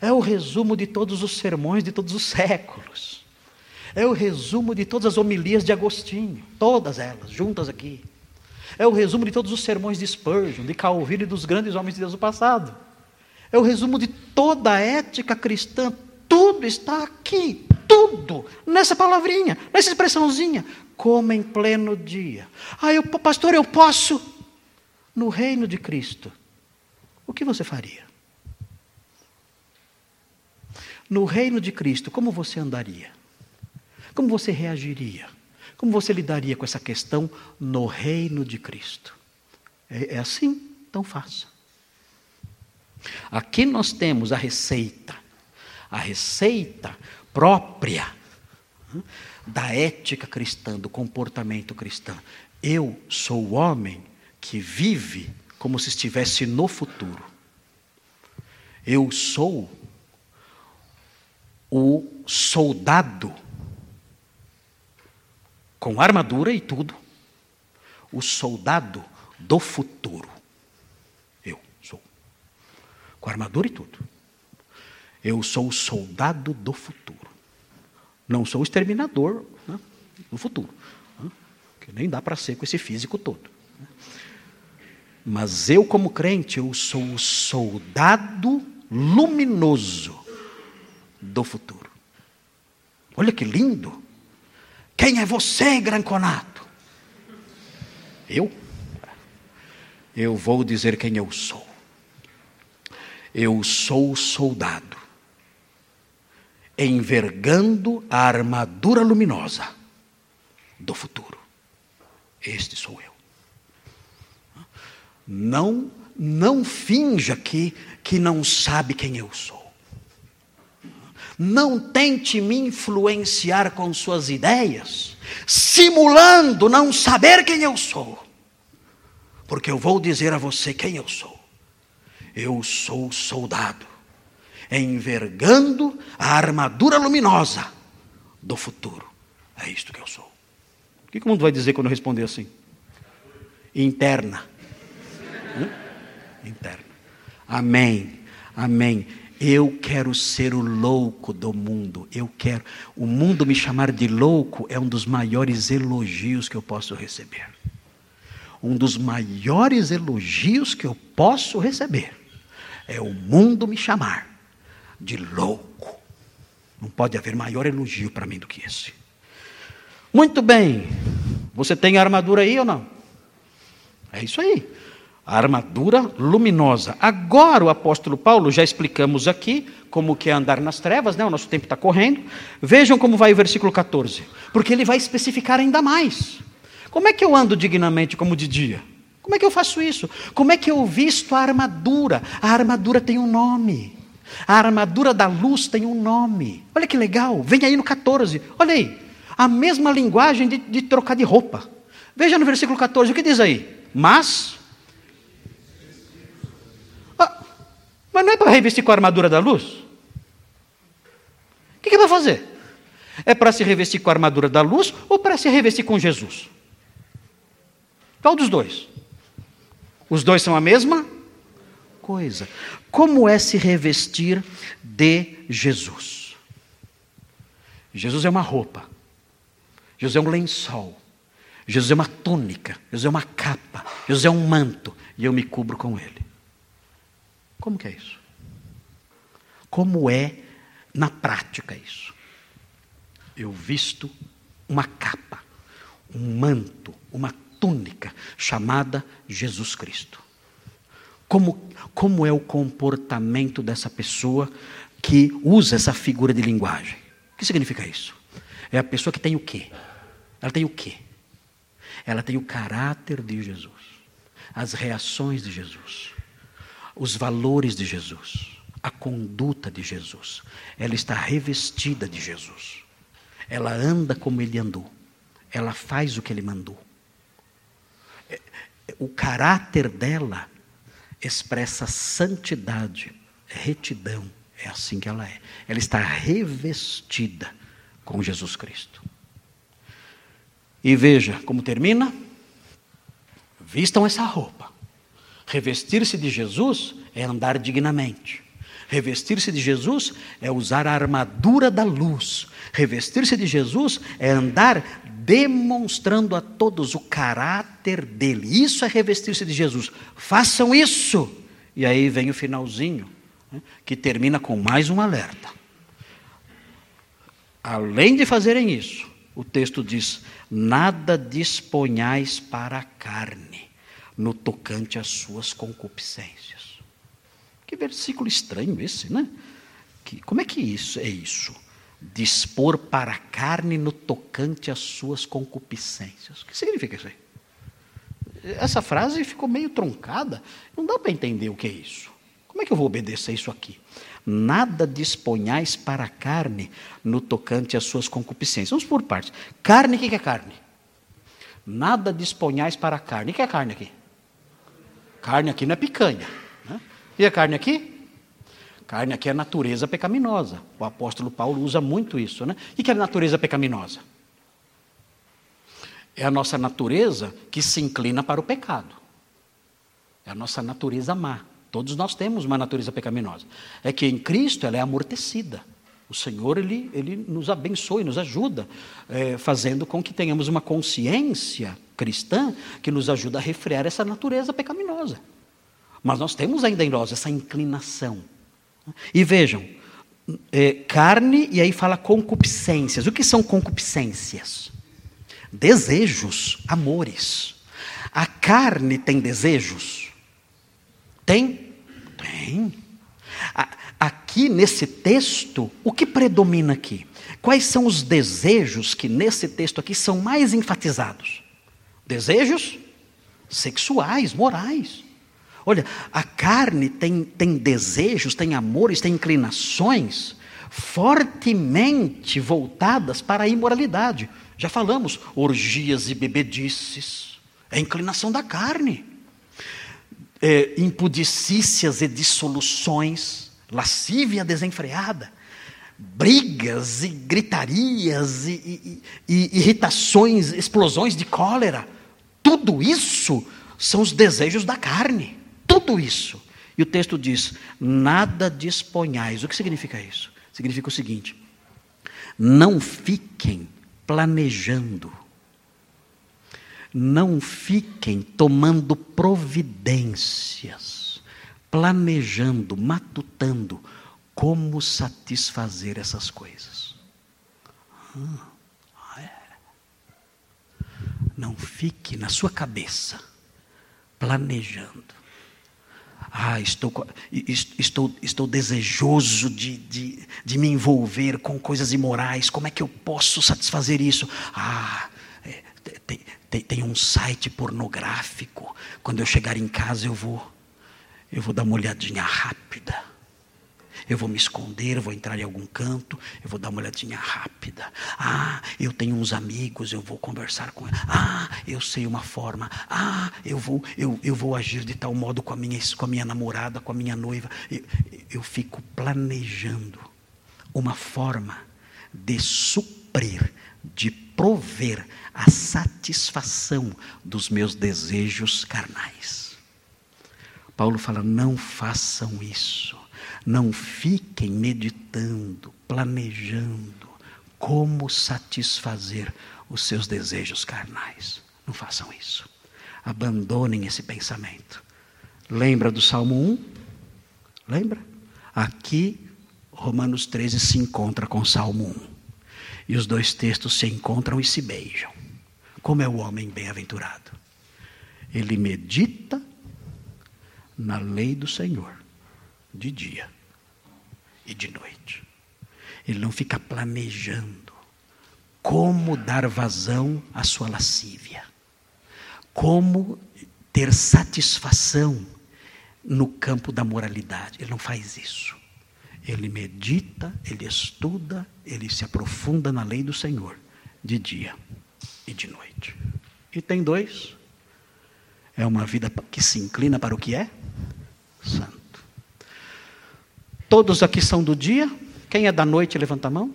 É o resumo de todos os sermões de todos os séculos. É o resumo de todas as homilias de Agostinho, todas elas, juntas aqui. É o resumo de todos os sermões de Spurgeon, de Calvino e dos grandes homens de Deus do passado. É o resumo de toda a ética cristã. Tudo está aqui, tudo, nessa palavrinha, nessa expressãozinha, como em pleno dia. Ah, eu, pastor, eu posso. No reino de Cristo, o que você faria? No reino de Cristo, como você andaria? Como você reagiria? Como você lidaria com essa questão no reino de Cristo? É, é assim? Então faça. Aqui nós temos a receita, a receita própria hum, da ética cristã, do comportamento cristão. Eu sou o homem que vive como se estivesse no futuro. Eu sou o soldado com armadura e tudo, o soldado do futuro com armadura e tudo. Eu sou o soldado do futuro. Não sou o exterminador né, do futuro. Né, que nem dá para ser com esse físico todo. Mas eu, como crente, eu sou o soldado luminoso do futuro. Olha que lindo. Quem é você, Granconato? Eu? Eu vou dizer quem eu sou. Eu sou soldado, envergando a armadura luminosa do futuro. Este sou eu. Não, não finja que, que não sabe quem eu sou. Não tente me influenciar com suas ideias, simulando não saber quem eu sou. Porque eu vou dizer a você quem eu sou. Eu sou soldado, envergando a armadura luminosa do futuro. É isto que eu sou. O que o mundo vai dizer quando eu responder assim? Interna. interna. Amém. Amém. Eu quero ser o louco do mundo. Eu quero. O mundo me chamar de louco é um dos maiores elogios que eu posso receber. Um dos maiores elogios que eu posso receber é o mundo me chamar de louco. Não pode haver maior elogio para mim do que esse. Muito bem. Você tem armadura aí ou não? É isso aí. A armadura luminosa. Agora o apóstolo Paulo, já explicamos aqui como que é andar nas trevas, né? o nosso tempo está correndo. Vejam como vai o versículo 14. Porque ele vai especificar ainda mais. Como é que eu ando dignamente como de dia? Como é que eu faço isso? Como é que eu visto a armadura? A armadura tem um nome. A armadura da luz tem um nome. Olha que legal. Vem aí no 14. Olha aí. A mesma linguagem de, de trocar de roupa. Veja no versículo 14. O que diz aí? Mas. Mas não é para revestir com a armadura da luz? O que, que é para fazer? É para se revestir com a armadura da luz ou para se revestir com Jesus? Qual dos dois? Os dois são a mesma coisa. Como é se revestir de Jesus? Jesus é uma roupa. Jesus é um lençol. Jesus é uma túnica. Jesus é uma capa. Jesus é um manto. E eu me cubro com ele. Como que é isso? Como é na prática isso? Eu visto uma capa, um manto, uma túnica chamada Jesus Cristo. Como, como é o comportamento dessa pessoa que usa essa figura de linguagem? O que significa isso? É a pessoa que tem o quê? Ela tem o quê? Ela tem o caráter de Jesus, as reações de Jesus, os valores de Jesus, a conduta de Jesus. Ela está revestida de Jesus. Ela anda como ele andou. Ela faz o que ele mandou o caráter dela expressa santidade, retidão. É assim que ela é. Ela está revestida com Jesus Cristo. E veja como termina. Vistam essa roupa. Revestir-se de Jesus é andar dignamente. Revestir-se de Jesus é usar a armadura da luz. Revestir-se de Jesus é andar demonstrando a todos o caráter dele. Isso é revestir-se de Jesus. Façam isso. E aí vem o finalzinho, né, que termina com mais um alerta. Além de fazerem isso, o texto diz: nada disponhais para a carne, no tocante às suas concupiscências. Que versículo estranho esse, né? Que, como é que isso é isso? dispor para a carne no tocante às suas concupiscências. O que significa isso aí? Essa frase ficou meio truncada, não dá para entender o que é isso. Como é que eu vou obedecer isso aqui? Nada disponhais para a carne no tocante às suas concupiscências. Vamos por partes. Carne, o que é carne? Nada disponhais para a carne. O que é carne aqui? Carne aqui não é picanha. Né? E a carne aqui? Carne aqui é a natureza pecaminosa. O apóstolo Paulo usa muito isso. Né? O que é a natureza pecaminosa? É a nossa natureza que se inclina para o pecado. É a nossa natureza má. Todos nós temos uma natureza pecaminosa. É que em Cristo ela é amortecida. O Senhor ele, ele nos abençoa e nos ajuda, é, fazendo com que tenhamos uma consciência cristã que nos ajuda a refrear essa natureza pecaminosa. Mas nós temos ainda em nós essa inclinação e vejam, é, carne, e aí fala concupiscências. O que são concupiscências? Desejos, amores. A carne tem desejos? Tem? Tem. Aqui nesse texto, o que predomina aqui? Quais são os desejos que nesse texto aqui são mais enfatizados? Desejos sexuais, morais. Olha, a carne tem, tem desejos, tem amores, tem inclinações fortemente voltadas para a imoralidade. Já falamos, orgias e bebedices, é inclinação da carne. É, impudicícias e dissoluções, lascívia desenfreada, brigas e gritarias e, e, e irritações, explosões de cólera. Tudo isso são os desejos da carne tudo isso. E o texto diz: nada disponhais. O que significa isso? Significa o seguinte: não fiquem planejando, não fiquem tomando providências, planejando, matutando como satisfazer essas coisas. Ah, é. Não fique na sua cabeça planejando ah, estou, estou, estou desejoso de, de, de me envolver com coisas imorais. Como é que eu posso satisfazer isso? Ah, é, tem, tem, tem um site pornográfico. Quando eu chegar em casa, eu vou, eu vou dar uma olhadinha rápida. Eu vou me esconder, eu vou entrar em algum canto, eu vou dar uma olhadinha rápida. Ah, eu tenho uns amigos, eu vou conversar com eles. Ah, eu sei uma forma. Ah, eu vou, eu, eu vou agir de tal modo com a minha, com a minha namorada, com a minha noiva. Eu, eu fico planejando uma forma de suprir, de prover a satisfação dos meus desejos carnais. Paulo fala: não façam isso. Não fiquem meditando, planejando como satisfazer os seus desejos carnais. Não façam isso. Abandonem esse pensamento. Lembra do Salmo 1? Lembra? Aqui, Romanos 13 se encontra com Salmo 1. E os dois textos se encontram e se beijam. Como é o homem bem-aventurado? Ele medita na lei do Senhor de dia e de noite. Ele não fica planejando como dar vazão à sua lascívia, como ter satisfação no campo da moralidade. Ele não faz isso. Ele medita, ele estuda, ele se aprofunda na lei do Senhor, de dia e de noite. E tem dois. É uma vida que se inclina para o que é santo. Todos aqui são do dia? Quem é da noite, levanta a mão.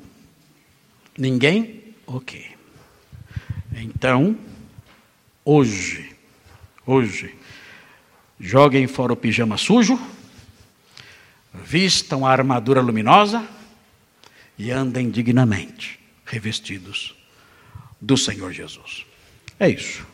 Ninguém? Ok. Então, hoje, hoje, joguem fora o pijama sujo, vistam a armadura luminosa e andem dignamente, revestidos do Senhor Jesus. É isso.